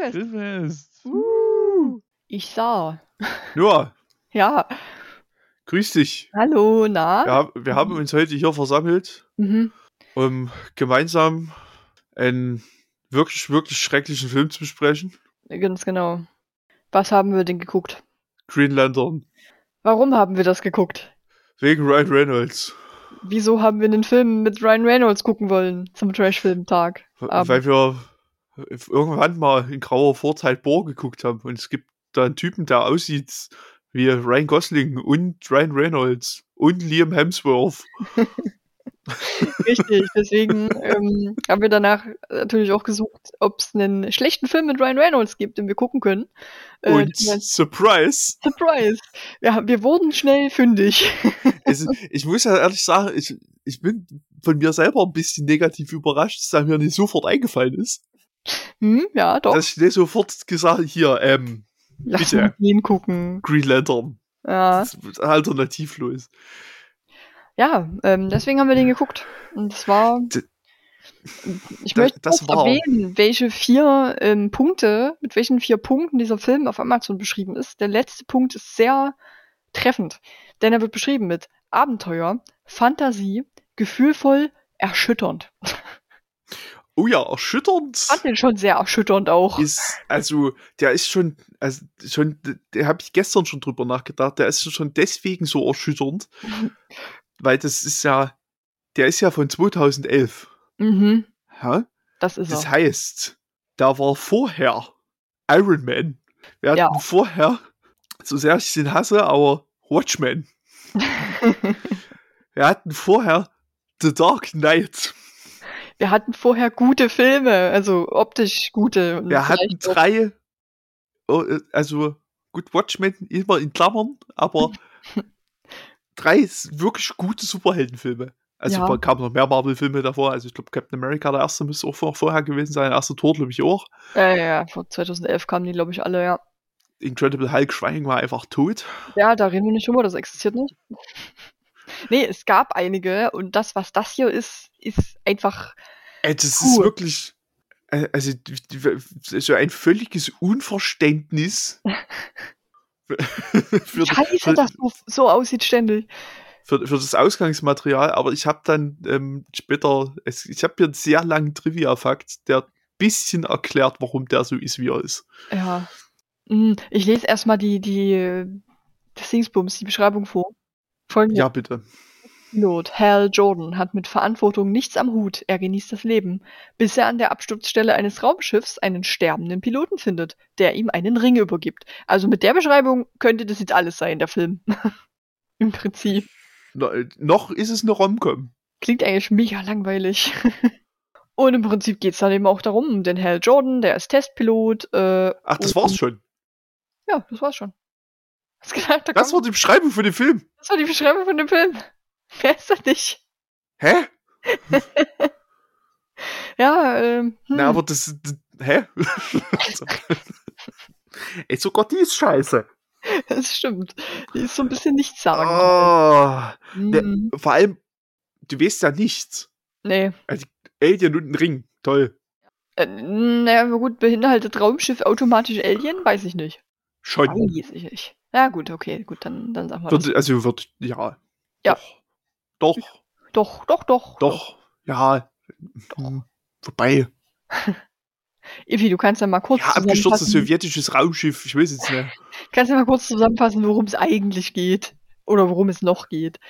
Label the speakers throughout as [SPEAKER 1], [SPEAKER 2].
[SPEAKER 1] Grillfest.
[SPEAKER 2] Grillfest.
[SPEAKER 1] Uh, ich sah.
[SPEAKER 2] Noah,
[SPEAKER 1] Ja,
[SPEAKER 2] grüß dich.
[SPEAKER 1] hallo, na?
[SPEAKER 2] Wir, hab- wir haben uns heute hier versammelt,
[SPEAKER 1] Mhm.
[SPEAKER 2] um gemeinsam einen wirklich, wirklich schrecklichen Film zu besprechen.
[SPEAKER 1] Ganz genau. Was haben wir denn geguckt?
[SPEAKER 2] Green Lantern.
[SPEAKER 1] Warum haben wir das geguckt?
[SPEAKER 2] Wegen Ryan Reynolds.
[SPEAKER 1] Wieso haben wir einen Film mit Ryan Reynolds gucken wollen zum Trash-Film-Tag?
[SPEAKER 2] Weil wir irgendwann mal in grauer Vorzeit Bohr geguckt haben und es gibt da einen Typen, der aussieht wie Ryan Gosling und Ryan Reynolds und Liam Hemsworth.
[SPEAKER 1] Richtig, deswegen ähm, haben wir danach natürlich auch gesucht, ob es einen schlechten Film mit Ryan Reynolds gibt, den wir gucken können. Äh,
[SPEAKER 2] Und Surprise!
[SPEAKER 1] Surprise! Ja, wir wurden schnell fündig.
[SPEAKER 2] es, ich muss ja ehrlich sagen, ich, ich bin von mir selber ein bisschen negativ überrascht, dass er mir nicht sofort eingefallen ist.
[SPEAKER 1] Hm, ja, doch.
[SPEAKER 2] Dass ich nicht sofort gesagt hier, ähm,
[SPEAKER 1] Lass
[SPEAKER 2] bitte.
[SPEAKER 1] uns den gucken.
[SPEAKER 2] Green Lantern.
[SPEAKER 1] Ja,
[SPEAKER 2] Das alternativlos.
[SPEAKER 1] ja ähm, deswegen haben wir den geguckt. Und es war.
[SPEAKER 2] D-
[SPEAKER 1] Ich möchte
[SPEAKER 2] das war-
[SPEAKER 1] erwähnen, welche vier ähm, Punkte, mit welchen vier Punkten dieser Film auf Amazon beschrieben ist. Der letzte Punkt ist sehr treffend, denn er wird beschrieben mit Abenteuer, Fantasie, gefühlvoll, erschütternd.
[SPEAKER 2] Oh ja, erschütternd.
[SPEAKER 1] Ich fand den schon sehr erschütternd auch.
[SPEAKER 2] ist, also, der ist schon, also schon, der habe ich gestern schon drüber nachgedacht, der ist schon deswegen so erschütternd, weil das ist ja, der ist ja von 2011.
[SPEAKER 1] Mhm,
[SPEAKER 2] Ja?
[SPEAKER 1] das ist
[SPEAKER 2] Das
[SPEAKER 1] er.
[SPEAKER 2] heißt, da war vorher Iron Man. Wir hatten
[SPEAKER 1] Ja.
[SPEAKER 2] vorher, so sehr ich den hasse, aber Watchmen. Wir hatten vorher The Dark Knight.
[SPEAKER 1] Wir hatten vorher gute Filme, also optisch gute.
[SPEAKER 2] Wir hatten drei, oh, äh, also gut, Watchmen immer in Klammern, aber drei wirklich gute Superheldenfilme. Also
[SPEAKER 1] Ja.
[SPEAKER 2] kamen noch mehr Marvel-Filme davor. Also ich glaube, Captain America, der erste, müsste auch vor- vorher gewesen sein. Der erste Tor, glaube ich, auch.
[SPEAKER 1] Ja, ja, ja, vor 2011 kamen die, glaube ich, alle, ja.
[SPEAKER 2] Incredible Hulk Schweigen war einfach tot.
[SPEAKER 1] Ja, da reden wir nicht drüber, das existiert nicht. Nee, es gab einige und das, was das hier ist, ist einfach.
[SPEAKER 2] Ey, das ist
[SPEAKER 1] Cool.
[SPEAKER 2] wirklich, äh, also so ein völliges Unverständnis für,
[SPEAKER 1] Scheiße,
[SPEAKER 2] für,
[SPEAKER 1] dass so, so aussieht ständig.
[SPEAKER 2] für, für das Ausgangsmaterial, aber ich habe dann ähm, später, es, ich habe hier einen sehr langen Trivia-Fakt, der ein bisschen erklärt, warum der so ist, wie er ist.
[SPEAKER 1] Ja. Hm, Ich lese erstmal die, die, das Dingsbums, die Beschreibung vor. Folgendes.
[SPEAKER 2] Ja, bitte.
[SPEAKER 1] Pilot Hal Jordan hat mit Verantwortung nichts am Hut. Er genießt das Leben, bis er an der Absturzstelle eines Raumschiffs einen sterbenden Piloten findet, der ihm einen Ring übergibt. Also mit der Beschreibung könnte das jetzt alles sein, der Film. Im Prinzip.
[SPEAKER 2] No, äh, noch ist es eine Romcom.
[SPEAKER 1] Klingt eigentlich mega langweilig. Und im Prinzip geht's dann eben auch darum, um den Hal Jordan, der ist Testpilot. Äh,
[SPEAKER 2] Ach, das war's schon.
[SPEAKER 1] Ja, das war's schon. Hast gedacht, da
[SPEAKER 2] Das war die Beschreibung für den Film.
[SPEAKER 1] das war die Beschreibung von dem Film. Wer ist das nicht?
[SPEAKER 2] Hä?
[SPEAKER 1] Ja, ähm, hm.
[SPEAKER 2] Na, aber das. hä? Ey, sogar die ist scheiße.
[SPEAKER 1] Das stimmt. Die ist so ein bisschen nichtssagend.
[SPEAKER 2] Oh, ne,
[SPEAKER 1] Mhm.
[SPEAKER 2] vor allem, du weißt ja nichts.
[SPEAKER 1] Nee.
[SPEAKER 2] Alien und ein Ring. Toll.
[SPEAKER 1] Äh, naja, aber gut, beinhaltet Raumschiff automatisch Alien? Weiß ich nicht.
[SPEAKER 2] Schon.
[SPEAKER 1] Weiß ich nicht. Ja, gut, okay, gut, dann, dann sag mal das.
[SPEAKER 2] Wird, also wird, ja.
[SPEAKER 1] Ja.
[SPEAKER 2] Doch.
[SPEAKER 1] Doch,
[SPEAKER 2] Doch.
[SPEAKER 1] doch, doch.
[SPEAKER 2] Doch. Ja. Hm, Vorbei.
[SPEAKER 1] Ivi, du kannst ja mal kurz
[SPEAKER 2] Ja, abgestürztes sowjetisches Raumschiff. Ich weiß jetzt nicht.
[SPEAKER 1] kannst ja mal kurz zusammenfassen, worum es eigentlich geht. Oder worum es noch geht.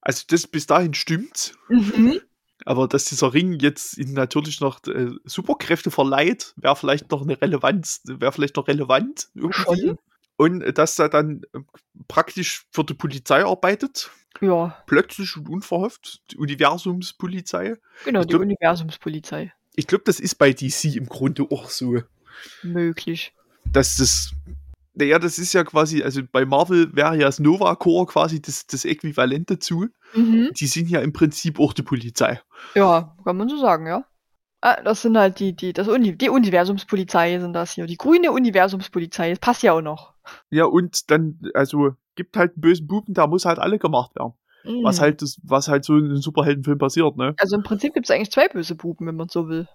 [SPEAKER 2] Also, das bis dahin stimmt.
[SPEAKER 1] Mhm.
[SPEAKER 2] Aber dass dieser Ring jetzt ihnen natürlich noch äh, Superkräfte verleiht, wäre vielleicht noch eine Relevanz, wäre vielleicht noch relevant irgendwie.
[SPEAKER 1] Schon.
[SPEAKER 2] Und dass er dann äh, praktisch für die Polizei arbeitet,
[SPEAKER 1] Ja,
[SPEAKER 2] plötzlich und unverhofft, die Universumspolizei.
[SPEAKER 1] genau,
[SPEAKER 2] Ich
[SPEAKER 1] die
[SPEAKER 2] glaub-
[SPEAKER 1] Universumspolizei.
[SPEAKER 2] Ich glaube, das ist bei DC im Grunde auch so,
[SPEAKER 1] Möglich.
[SPEAKER 2] dass das, naja, das ist ja quasi, also bei Marvel wäre ja das Nova Corps quasi das, das Äquivalent dazu.
[SPEAKER 1] Mhm.
[SPEAKER 2] Die sind ja im Prinzip auch die Polizei.
[SPEAKER 1] Ja, kann man so sagen, ja. Ah, das sind halt die, die, das Uni die Universumspolizei sind das hier. Die grüne Universumspolizei. Das passt ja auch noch.
[SPEAKER 2] Ja, und dann, also, gibt halt einen bösen Buben, der muss halt alle gemacht werden. Was
[SPEAKER 1] Mhm.
[SPEAKER 2] halt das, was halt so in einem Superheldenfilm passiert, ne?
[SPEAKER 1] Also im Prinzip gibt es eigentlich zwei böse Buben, wenn man so will.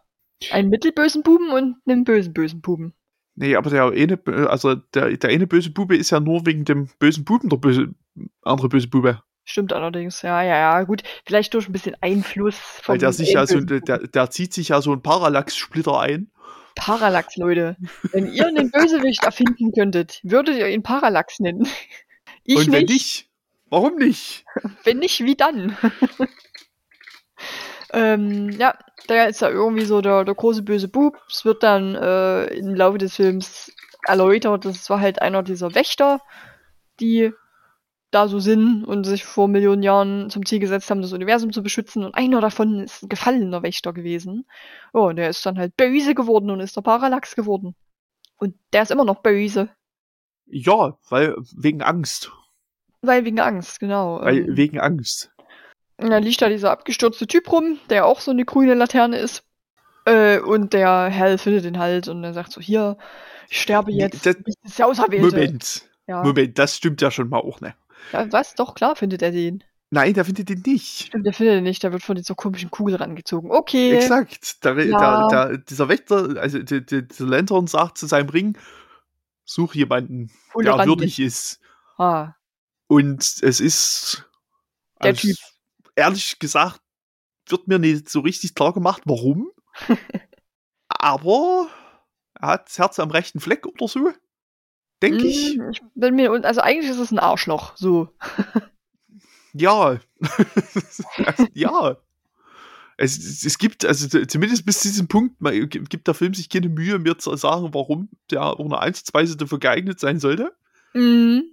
[SPEAKER 1] Einen mittelbösen Buben und einen bösen, bösen Buben.
[SPEAKER 2] Nee, aber der eine, also der, der eine böse Bube ist ja nur wegen dem bösen Buben der böse, andere böse Bube.
[SPEAKER 1] Stimmt allerdings, ja, ja, ja, gut. Vielleicht durch ein bisschen Einfluss
[SPEAKER 2] von. Weil der sich ja so, der, der zieht sich ja so ein Parallax-Splitter ein.
[SPEAKER 1] Parallax, Leute. Wenn ihr einen Bösewicht erfinden könntet, würdet ihr ihn Parallax nennen.
[SPEAKER 2] Ich Und wenn nicht. nicht, warum nicht?
[SPEAKER 1] Wenn nicht, wie dann? ähm, ja, der ist ja irgendwie so der, der große böse Bub. Es wird dann äh, im Laufe des Films erläutert, das war halt einer dieser Wächter, die da so sind und sich vor Millionen Jahren zum Ziel gesetzt haben, das Universum zu beschützen. Und einer davon ist ein gefallener Wächter gewesen. Oh, und der ist dann halt böse geworden und ist der Parallax geworden. Und der ist immer noch böse.
[SPEAKER 2] Ja, weil wegen Angst.
[SPEAKER 1] Weil wegen Angst, genau.
[SPEAKER 2] Weil ähm, wegen Angst.
[SPEAKER 1] Und dann liegt da dieser abgestürzte Typ rum, der auch so eine grüne Laterne ist. Äh, und der Hell findet ihn halt und er sagt so, hier, ich sterbe jetzt.
[SPEAKER 2] Das, ist ja Auserwählte. Moment. Ja. Moment, das stimmt ja schon mal auch, ne?
[SPEAKER 1] Ja, was? Doch, klar findet er den.
[SPEAKER 2] Nein, der findet den nicht.
[SPEAKER 1] Stimmt, der findet den nicht, der wird von dieser komischen Kugel rangezogen. Okay.
[SPEAKER 2] Exakt. Der, ja. der, der, dieser Wächter, also der, dieser Lantern sagt zu seinem Ring, such jemanden, Hol der würdig ist. Ah. Und es ist
[SPEAKER 1] der also, Typ.
[SPEAKER 2] Ehrlich gesagt, wird mir nicht so richtig klar gemacht, warum. Aber er hat das Herz am rechten Fleck oder so. Denke ich.
[SPEAKER 1] Hm, ich bin mir, also eigentlich ist es ein Arschloch, so.
[SPEAKER 2] ja. ja. Es, es, gibt, also zumindest bis zu diesem Punkt, man, gibt der Film sich keine Mühe, mir zu sagen, warum der auch nur einsatzweise dafür geeignet sein sollte. Mhm.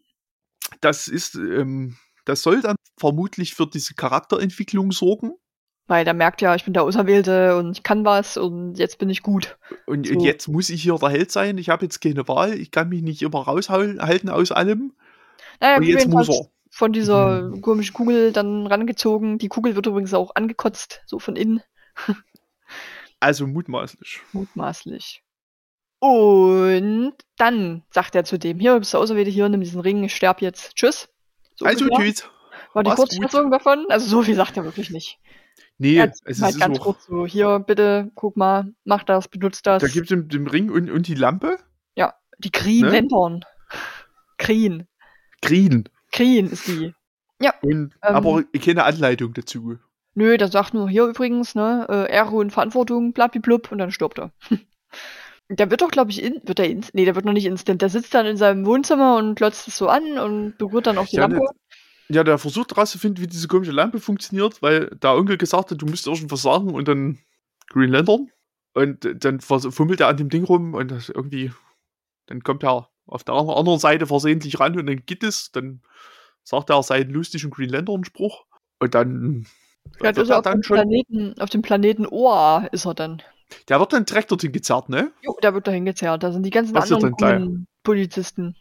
[SPEAKER 2] Das ist, ähm, das soll dann vermutlich für diese Charakterentwicklung sorgen.
[SPEAKER 1] Weil der merkt ja, ich bin der Auserwählte und ich kann was und jetzt bin ich gut.
[SPEAKER 2] Und, so. jetzt muss ich hier der Held sein. Ich habe jetzt keine Wahl. Ich kann mich nicht immer raushalten aus allem.
[SPEAKER 1] Naja, und jetzt muss er. Von dieser mhm. komischen Kugel dann rangezogen. Die Kugel wird übrigens auch angekotzt, so von innen.
[SPEAKER 2] also mutmaßlich.
[SPEAKER 1] Mutmaßlich. Und dann sagt er zu dem, hier, bist du Auserwählte, hier, nimm diesen Ring, ich sterb jetzt. Tschüss.
[SPEAKER 2] So also tschüss.
[SPEAKER 1] War die Kurzfassung davon? Also so viel sagt er wirklich nicht.
[SPEAKER 2] Nee,
[SPEAKER 1] ja, es halt ist ganz kurz so, hier, bitte, guck mal, mach das, benutzt das.
[SPEAKER 2] Da gibt es den, Ring und, und die Lampe?
[SPEAKER 1] Ja, die Green ne? Lantern. Green.
[SPEAKER 2] Green.
[SPEAKER 1] Green ist die. Ja.
[SPEAKER 2] Und, ähm, aber keine Anleitung dazu.
[SPEAKER 1] Nö, der sagt nur hier übrigens, ne, äh, Ehre und Verantwortung, blub und dann stirbt er. der wird doch, glaube ich, in, wird der ins, nee, der wird noch nicht instant. Der sitzt dann in seinem Wohnzimmer und klotzt es so an und berührt dann auch die ja, Lampe.
[SPEAKER 2] Ja, der versucht herauszufinden, wie diese komische Lampe funktioniert, weil der Onkel gesagt hat, du musst irgendwas sagen und dann Green Lantern. Und dann fummelt er an dem Ding rum und das irgendwie, dann kommt er auf der anderen Seite versehentlich ran und dann geht es, dann sagt er seinen lustigen Green Lantern Spruch und dann.
[SPEAKER 1] Ja, ist er auf, dem Planeten, auf dem Planeten Oa ist er dann.
[SPEAKER 2] Der wird dann direkt dorthin gezerrt, ne?
[SPEAKER 1] Jo, der wird dahin gezerrt. Da sind die ganzen Was anderen Polizisten.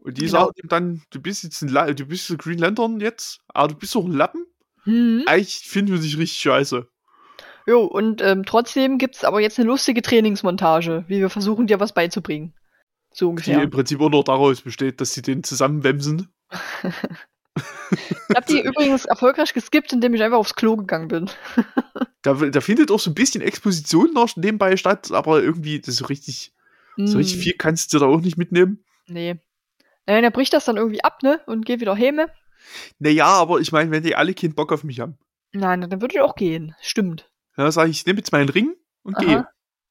[SPEAKER 2] Und die genau. sagen ihm dann, du bist jetzt ein La du bist ein Green Lantern jetzt, aber du bist doch ein Lappen. Mhm. Eigentlich finden wir dich richtig scheiße.
[SPEAKER 1] Jo, und ähm, trotzdem gibt es aber jetzt eine lustige Trainingsmontage, wie wir versuchen, dir was beizubringen. So ungefähr.
[SPEAKER 2] Die im Prinzip auch nur daraus besteht, dass sie den zusammenwemsen.
[SPEAKER 1] ich habe die übrigens erfolgreich geskippt, indem ich einfach aufs Klo gegangen bin.
[SPEAKER 2] da, da findet auch so ein bisschen Exposition noch nebenbei statt, aber irgendwie, das so richtig, mm. so richtig hm. viel kannst du da auch nicht mitnehmen.
[SPEAKER 1] Nee. Naja, der bricht das dann irgendwie ab, ne? Und geht wieder Häme.
[SPEAKER 2] Naja, aber ich meine, wenn die alle keinen Bock auf mich haben.
[SPEAKER 1] Nein, dann würde ich auch gehen. Stimmt.
[SPEAKER 2] Ja, sag ich, ich nehme jetzt meinen Ring und gehe.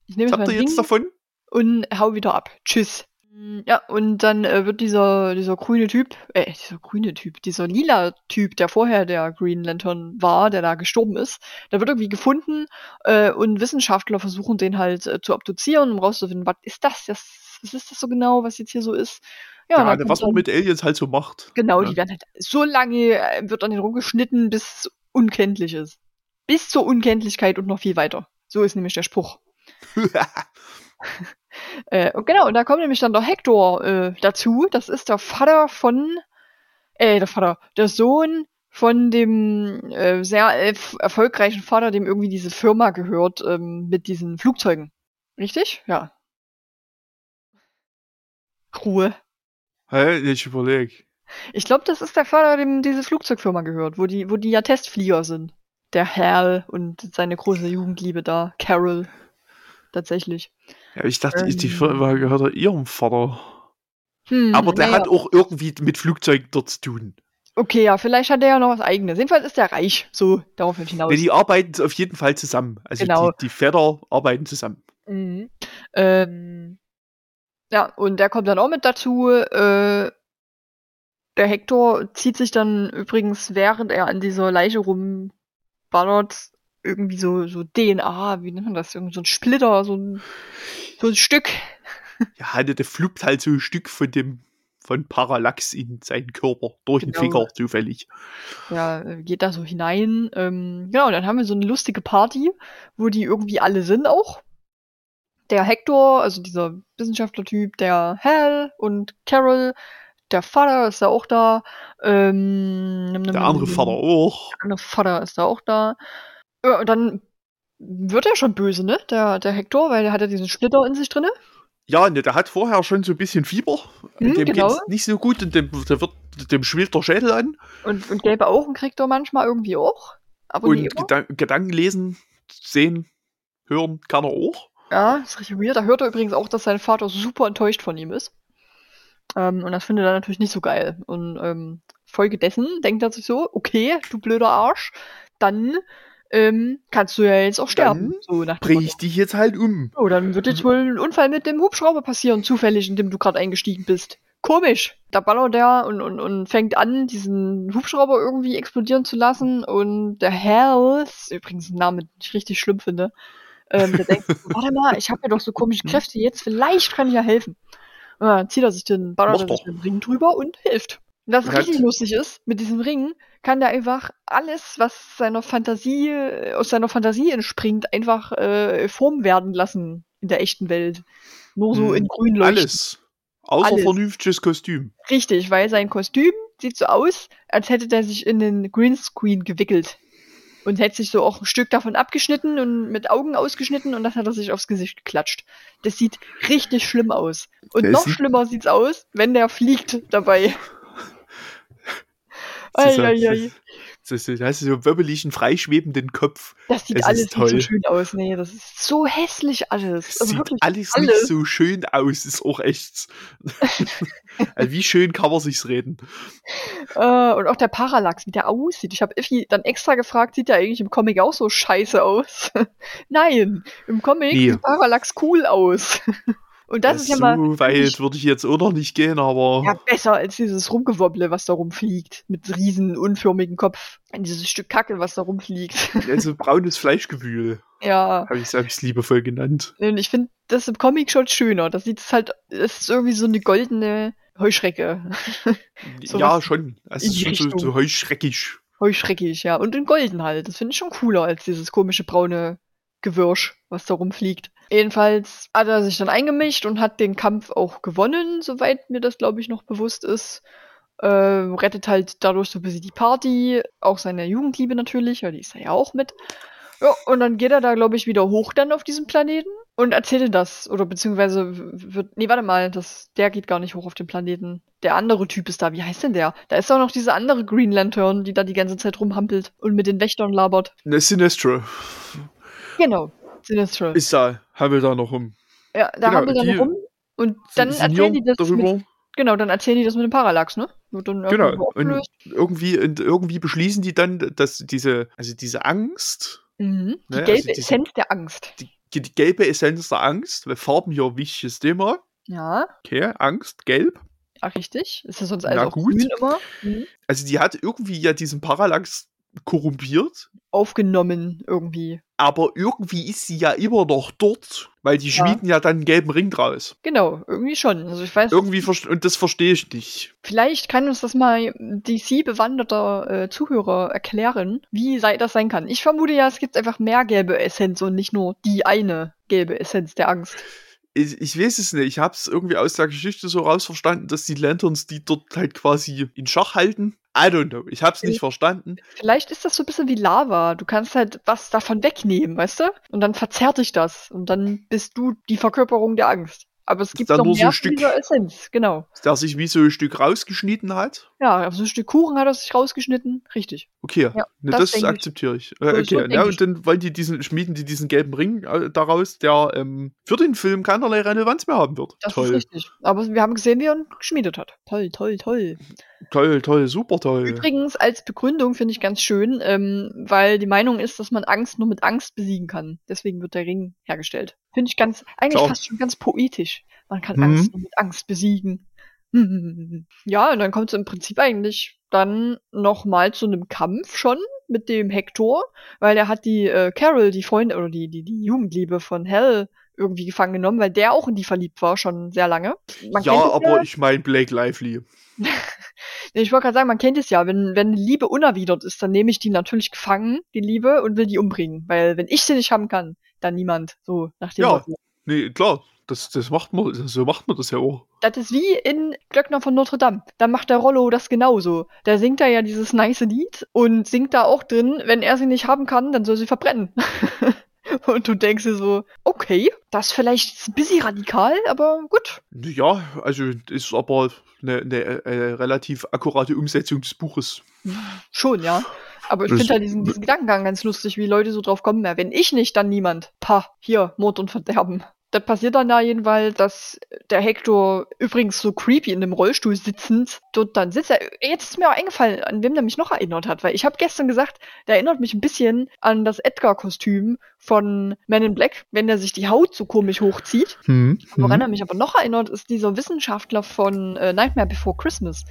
[SPEAKER 1] Ich nehme jetzt meinen Ring jetzt davon? und hau wieder ab. Tschüss. Ja, und dann äh, wird dieser, dieser grüne Typ, äh, dieser grüne Typ, dieser lila Typ, der vorher der Green Lantern war, der da gestorben ist, der wird irgendwie gefunden äh, und Wissenschaftler versuchen den halt äh, zu obduzieren, um rauszufinden, was ist das, das, was ist das so genau, was jetzt hier so ist.
[SPEAKER 2] Ja, ja was man mit Aliens halt so macht.
[SPEAKER 1] Genau,
[SPEAKER 2] ja.
[SPEAKER 1] die werden halt so lange, äh, wird an den rumgeschnitten, bis es unkenntlich ist. Bis zur Unkenntlichkeit und noch viel weiter. So ist nämlich der Spruch. äh, und genau, und da kommt nämlich dann der Hector äh, dazu. Das ist der Vater von, äh, der Vater, der Sohn von dem äh, sehr erfolgreichen Vater, dem irgendwie diese Firma gehört ähm, mit diesen Flugzeugen. Richtig? Ja. Ruhe.
[SPEAKER 2] Hä? Ich überleg.
[SPEAKER 1] Ich glaube, das ist der Vater, dem diese Flugzeugfirma gehört, wo die, wo die ja Testflieger sind. Der Hal und seine große Jugendliebe da, Carol. tatsächlich.
[SPEAKER 2] Ja, ich dachte,
[SPEAKER 1] Ähm.
[SPEAKER 2] die Firma gehört ihrem Vater.
[SPEAKER 1] Hm,
[SPEAKER 2] Aber der
[SPEAKER 1] naja.
[SPEAKER 2] hat auch irgendwie mit Flugzeugen dort zu tun.
[SPEAKER 1] Okay, ja, vielleicht hat er ja noch was eigenes. Jedenfalls ist er reich. So, darauf hinaus.
[SPEAKER 2] Nee, die arbeiten auf jeden Fall zusammen. Also
[SPEAKER 1] Genau.
[SPEAKER 2] die, die Väter arbeiten zusammen.
[SPEAKER 1] Mhm. Ähm, ja, und der kommt dann auch mit dazu. Äh, der Hector zieht sich dann übrigens, während er an dieser Leiche rumballert, irgendwie so, so DNA, wie nennt man das? Irgendwie so ein Splitter, so ein, so ein Stück.
[SPEAKER 2] Ja, der, der fluppt halt so ein Stück von dem von Parallax in seinen Körper durch den
[SPEAKER 1] Genau.
[SPEAKER 2] Finger zufällig.
[SPEAKER 1] Ja, äh, geht da so hinein. Ähm, genau, und dann haben wir so eine lustige Party, wo die irgendwie alle sind auch. Der Hector, also dieser Wissenschaftlertyp, der Hal und Carol, der Vater ist da auch da. Ähm, nimm, nimm,
[SPEAKER 2] Der andere
[SPEAKER 1] nimm,
[SPEAKER 2] Vater auch.
[SPEAKER 1] Der andere Vater ist da auch da. Ja, und dann wird er schon böse, ne? Der, der Hector, weil der hat ja diesen Splitter in sich drinne.
[SPEAKER 2] Ja, ne, der hat vorher schon so ein bisschen Fieber.
[SPEAKER 1] Hm,
[SPEAKER 2] dem
[SPEAKER 1] genau.
[SPEAKER 2] geht's nicht so gut und dem, der wird, dem schwillt der Schädel an.
[SPEAKER 1] Und, und gelbe Augen kriegt er manchmal irgendwie auch. Aber
[SPEAKER 2] Und. Gedan Gedanken lesen, sehen, hören kann er auch.
[SPEAKER 1] Ja, ist richtig weird. Da hört er übrigens auch, dass sein Vater super enttäuscht von ihm ist. Ähm, und das findet er natürlich nicht so geil. Und ähm, folgedessen denkt er sich so, okay, du blöder Arsch, dann ähm, kannst du ja jetzt auch sterben.
[SPEAKER 2] Dann
[SPEAKER 1] so
[SPEAKER 2] Bring ich dich jetzt halt um.
[SPEAKER 1] Oh, dann wird jetzt wohl ein Unfall mit dem Hubschrauber passieren, zufällig, in dem du gerade eingestiegen bist. Komisch. Da ballert der und, und, und fängt an, diesen Hubschrauber irgendwie explodieren zu lassen. Und der ist übrigens ein Name, den ich richtig schlimm finde, ähm, der denkt, warte mal, ich habe ja doch so komische Kräfte, jetzt vielleicht kann ich ja helfen. Und dann zieht er sich den, ballert er sich den Ring drüber und hilft. Und das richtig lustig ist, mit diesem Ring kann der einfach alles, was seiner Fantasie, aus seiner Fantasie entspringt, einfach äh, Form werden lassen in der echten Welt. Nur so
[SPEAKER 2] Hm,
[SPEAKER 1] in grün leuchten.
[SPEAKER 2] Alles. Außer
[SPEAKER 1] Alles.
[SPEAKER 2] vernünftiges Kostüm.
[SPEAKER 1] Richtig, weil sein Kostüm sieht so aus, als hätte der sich in den Greenscreen gewickelt. Und hätte sich so auch ein Stück davon abgeschnitten und mit Augen ausgeschnitten und das hat er sich aufs Gesicht geklatscht. Das sieht richtig schlimm aus. Und
[SPEAKER 2] Der
[SPEAKER 1] noch
[SPEAKER 2] sieht-
[SPEAKER 1] schlimmer sieht's aus, wenn der fliegt dabei. Ei, ei, ei.
[SPEAKER 2] Das ist, hast du so einen wobbeligen, freischwebenden Kopf.
[SPEAKER 1] Das sieht
[SPEAKER 2] Es
[SPEAKER 1] alles nicht so schön aus. Nee, das ist so hässlich alles.
[SPEAKER 2] Es
[SPEAKER 1] Also
[SPEAKER 2] sieht
[SPEAKER 1] wirklich
[SPEAKER 2] alles,
[SPEAKER 1] alles.
[SPEAKER 2] nicht so schön aus. Ist auch echt. also wie schön kann man sich's reden?
[SPEAKER 1] Äh, und auch der Parallax, wie der aussieht. Ich habe Iffi dann extra gefragt, sieht der eigentlich im Comic auch so scheiße aus? Nein, im Comic
[SPEAKER 2] Nee.
[SPEAKER 1] sieht Parallax cool aus. und das, ist ja
[SPEAKER 2] so
[SPEAKER 1] mal
[SPEAKER 2] weit
[SPEAKER 1] wirklich-
[SPEAKER 2] würde ich jetzt auch noch nicht gehen, aber
[SPEAKER 1] ja, besser als dieses Rumgewobble, was da rumfliegt. Mit riesen unförmigen Kopf. Dieses Stück Kacke, was da rumfliegt.
[SPEAKER 2] also braunes Fleischgewühl,
[SPEAKER 1] ja.
[SPEAKER 2] habe ich es liebevoll genannt.
[SPEAKER 1] Und ich finde das im Comic schon schöner. Das sieht es halt, es ist irgendwie so eine goldene Heuschrecke. So
[SPEAKER 2] ja, schon. Also
[SPEAKER 1] in die
[SPEAKER 2] schon so,
[SPEAKER 1] Richtung.
[SPEAKER 2] so heuschreckisch.
[SPEAKER 1] Heuschreckig, ja. Und in golden halt. Das finde ich schon cooler als dieses komische braune Gewirsch, was da rumfliegt. Jedenfalls hat er sich dann eingemischt und hat den Kampf auch gewonnen, soweit mir das, glaube ich, noch bewusst ist. Ähm, rettet halt dadurch so ein bisschen die Party, auch seine Jugendliebe natürlich, weil die ist da ja auch mit. Ja, und dann geht er da, glaube ich, wieder hoch dann auf diesem Planeten und erzählt das. Oder beziehungsweise wird. Nee, warte mal, das, der geht gar nicht hoch auf den Planeten. Der andere Typ ist da. Wie heißt denn der? Da ist auch noch diese andere Green Lantern, die da die ganze Zeit rumhampelt und mit den Wächtern labert.
[SPEAKER 2] Ne, Sinestro
[SPEAKER 1] Genau. Sinestro.
[SPEAKER 2] ist da, haben wir da noch rum.
[SPEAKER 1] Ja, da
[SPEAKER 2] genau,
[SPEAKER 1] er
[SPEAKER 2] die
[SPEAKER 1] noch rum. Und dann erzählen die das
[SPEAKER 2] darüber.
[SPEAKER 1] mit, genau, dann erzählen die das mit dem Parallax, ne?
[SPEAKER 2] Genau. Und irgendwie, und irgendwie beschließen die dann, dass diese, also diese Angst,
[SPEAKER 1] Mhm. Die
[SPEAKER 2] ne,
[SPEAKER 1] gelbe
[SPEAKER 2] also diese-
[SPEAKER 1] Essenz der Angst.
[SPEAKER 2] die, die gelbe Essenz der Angst, weil Farben hier ein wichtiges Thema.
[SPEAKER 1] Ja,
[SPEAKER 2] Okay, Angst, gelb.
[SPEAKER 1] ja, richtig. Ist ja sonst
[SPEAKER 2] Na
[SPEAKER 1] alles auch
[SPEAKER 2] gut.
[SPEAKER 1] grün immer. Mhm.
[SPEAKER 2] Also die hat irgendwie ja diesen Parallax korrumpiert,
[SPEAKER 1] Aufgenommen irgendwie.
[SPEAKER 2] aber irgendwie ist sie ja immer noch dort, weil die
[SPEAKER 1] Ja.
[SPEAKER 2] schmieden ja dann einen gelben Ring draus.
[SPEAKER 1] Genau, irgendwie schon. Also ich weiß,
[SPEAKER 2] Irgendwie, und das verstehe ich nicht.
[SPEAKER 1] vielleicht kann uns das mal DC-bewanderter äh, Zuhörer erklären, wie sei, das sein kann. Ich vermute ja, es gibt einfach mehr gelbe Essenz und nicht nur die eine gelbe Essenz der Angst.
[SPEAKER 2] Ich, ich weiß es nicht. Ich habe es irgendwie aus der Geschichte so rausverstanden, dass die Lanterns die dort halt quasi in Schach halten. I don't know. Ich habe es nicht verstanden.
[SPEAKER 1] Vielleicht ist das so ein bisschen wie Lava. Du kannst halt was davon wegnehmen, weißt du? Und dann verzerrt dich das. Und dann bist du die Verkörperung der Angst. Aber es gibt noch
[SPEAKER 2] nur so
[SPEAKER 1] mehr
[SPEAKER 2] ein
[SPEAKER 1] von
[SPEAKER 2] Stück-
[SPEAKER 1] dieser Essenz, genau.
[SPEAKER 2] Der sich wie so ein Stück rausgeschnitten hat.
[SPEAKER 1] Ja, so ein Stück Kuchen hat er sich rausgeschnitten. Richtig.
[SPEAKER 2] Okay,
[SPEAKER 1] Ja,
[SPEAKER 2] ne,
[SPEAKER 1] das
[SPEAKER 2] das,
[SPEAKER 1] ich.
[SPEAKER 2] akzeptiere ich.
[SPEAKER 1] So-
[SPEAKER 2] Äh,
[SPEAKER 1] so
[SPEAKER 2] okay,
[SPEAKER 1] denke
[SPEAKER 2] ja,
[SPEAKER 1] ich.
[SPEAKER 2] und dann wollen die diesen, schmieden die diesen gelben Ring äh, daraus, der ähm, für den Film keinerlei Relevanz mehr haben wird.
[SPEAKER 1] Das ist
[SPEAKER 2] toll,
[SPEAKER 1] richtig. Aber wir haben gesehen, wie er ihn geschmiedet hat. Toll, toll, toll.
[SPEAKER 2] toll, toll, super toll.
[SPEAKER 1] Übrigens als Begründung finde ich ganz schön, ähm, weil die Meinung ist, dass man Angst nur mit Angst besiegen kann. Deswegen wird der Ring hergestellt. Finde ich ganz, eigentlich fast schon ganz poetisch. Man kann
[SPEAKER 2] Mhm.
[SPEAKER 1] Angst mit Angst besiegen. Ja, und dann kommt es im Prinzip eigentlich dann noch mal zu einem Kampf schon mit dem Hector, weil er hat die äh, Carol, die Freundin oder die, die, die Jugendliebe von Hell irgendwie gefangen genommen, weil der auch in die verliebt war, schon sehr lange. Man
[SPEAKER 2] ja, aber ich meine Blake Lively.
[SPEAKER 1] Ich wollte gerade sagen, man kennt es ja, wenn, wenn Liebe unerwidert ist, dann nehme ich die natürlich gefangen, die Liebe, und will die umbringen. Weil wenn ich sie nicht haben kann, dann niemand. So nach dem
[SPEAKER 2] Ja.
[SPEAKER 1] Motto.
[SPEAKER 2] Nee, klar, das, das macht man, so macht man das ja auch.
[SPEAKER 1] Das ist wie in Glöckner von Notre Dame. Da macht der Rollo das genauso. Da singt er ja dieses nice Lied und singt da auch drin, wenn er sie nicht haben kann, dann soll sie verbrennen. und du denkst dir so, okay, das ist vielleicht ein bisschen radikal, aber gut.
[SPEAKER 2] Ja, also ist aber eine, eine, äh, relativ akkurate Umsetzung des Buches.
[SPEAKER 1] Schon, ja. Aber ich finde halt diesen, diesen Gedankengang ganz lustig, wie Leute so drauf kommen, ja, wenn ich nicht, dann niemand. Pah, hier, Mord und Verderben. Das passiert dann da jedenfalls, dass der Hector übrigens so creepy in dem Rollstuhl sitzend dort dann sitzt. Er, jetzt ist mir auch eingefallen, an wem der mich noch erinnert hat, weil ich habe gestern gesagt, der erinnert mich ein bisschen an das Edgar-Kostüm von Man in Black, wenn der sich die Haut so komisch hochzieht.
[SPEAKER 2] Hm.
[SPEAKER 1] Woran er mich aber noch erinnert, ist dieser Wissenschaftler von äh, Nightmare Before Christmas.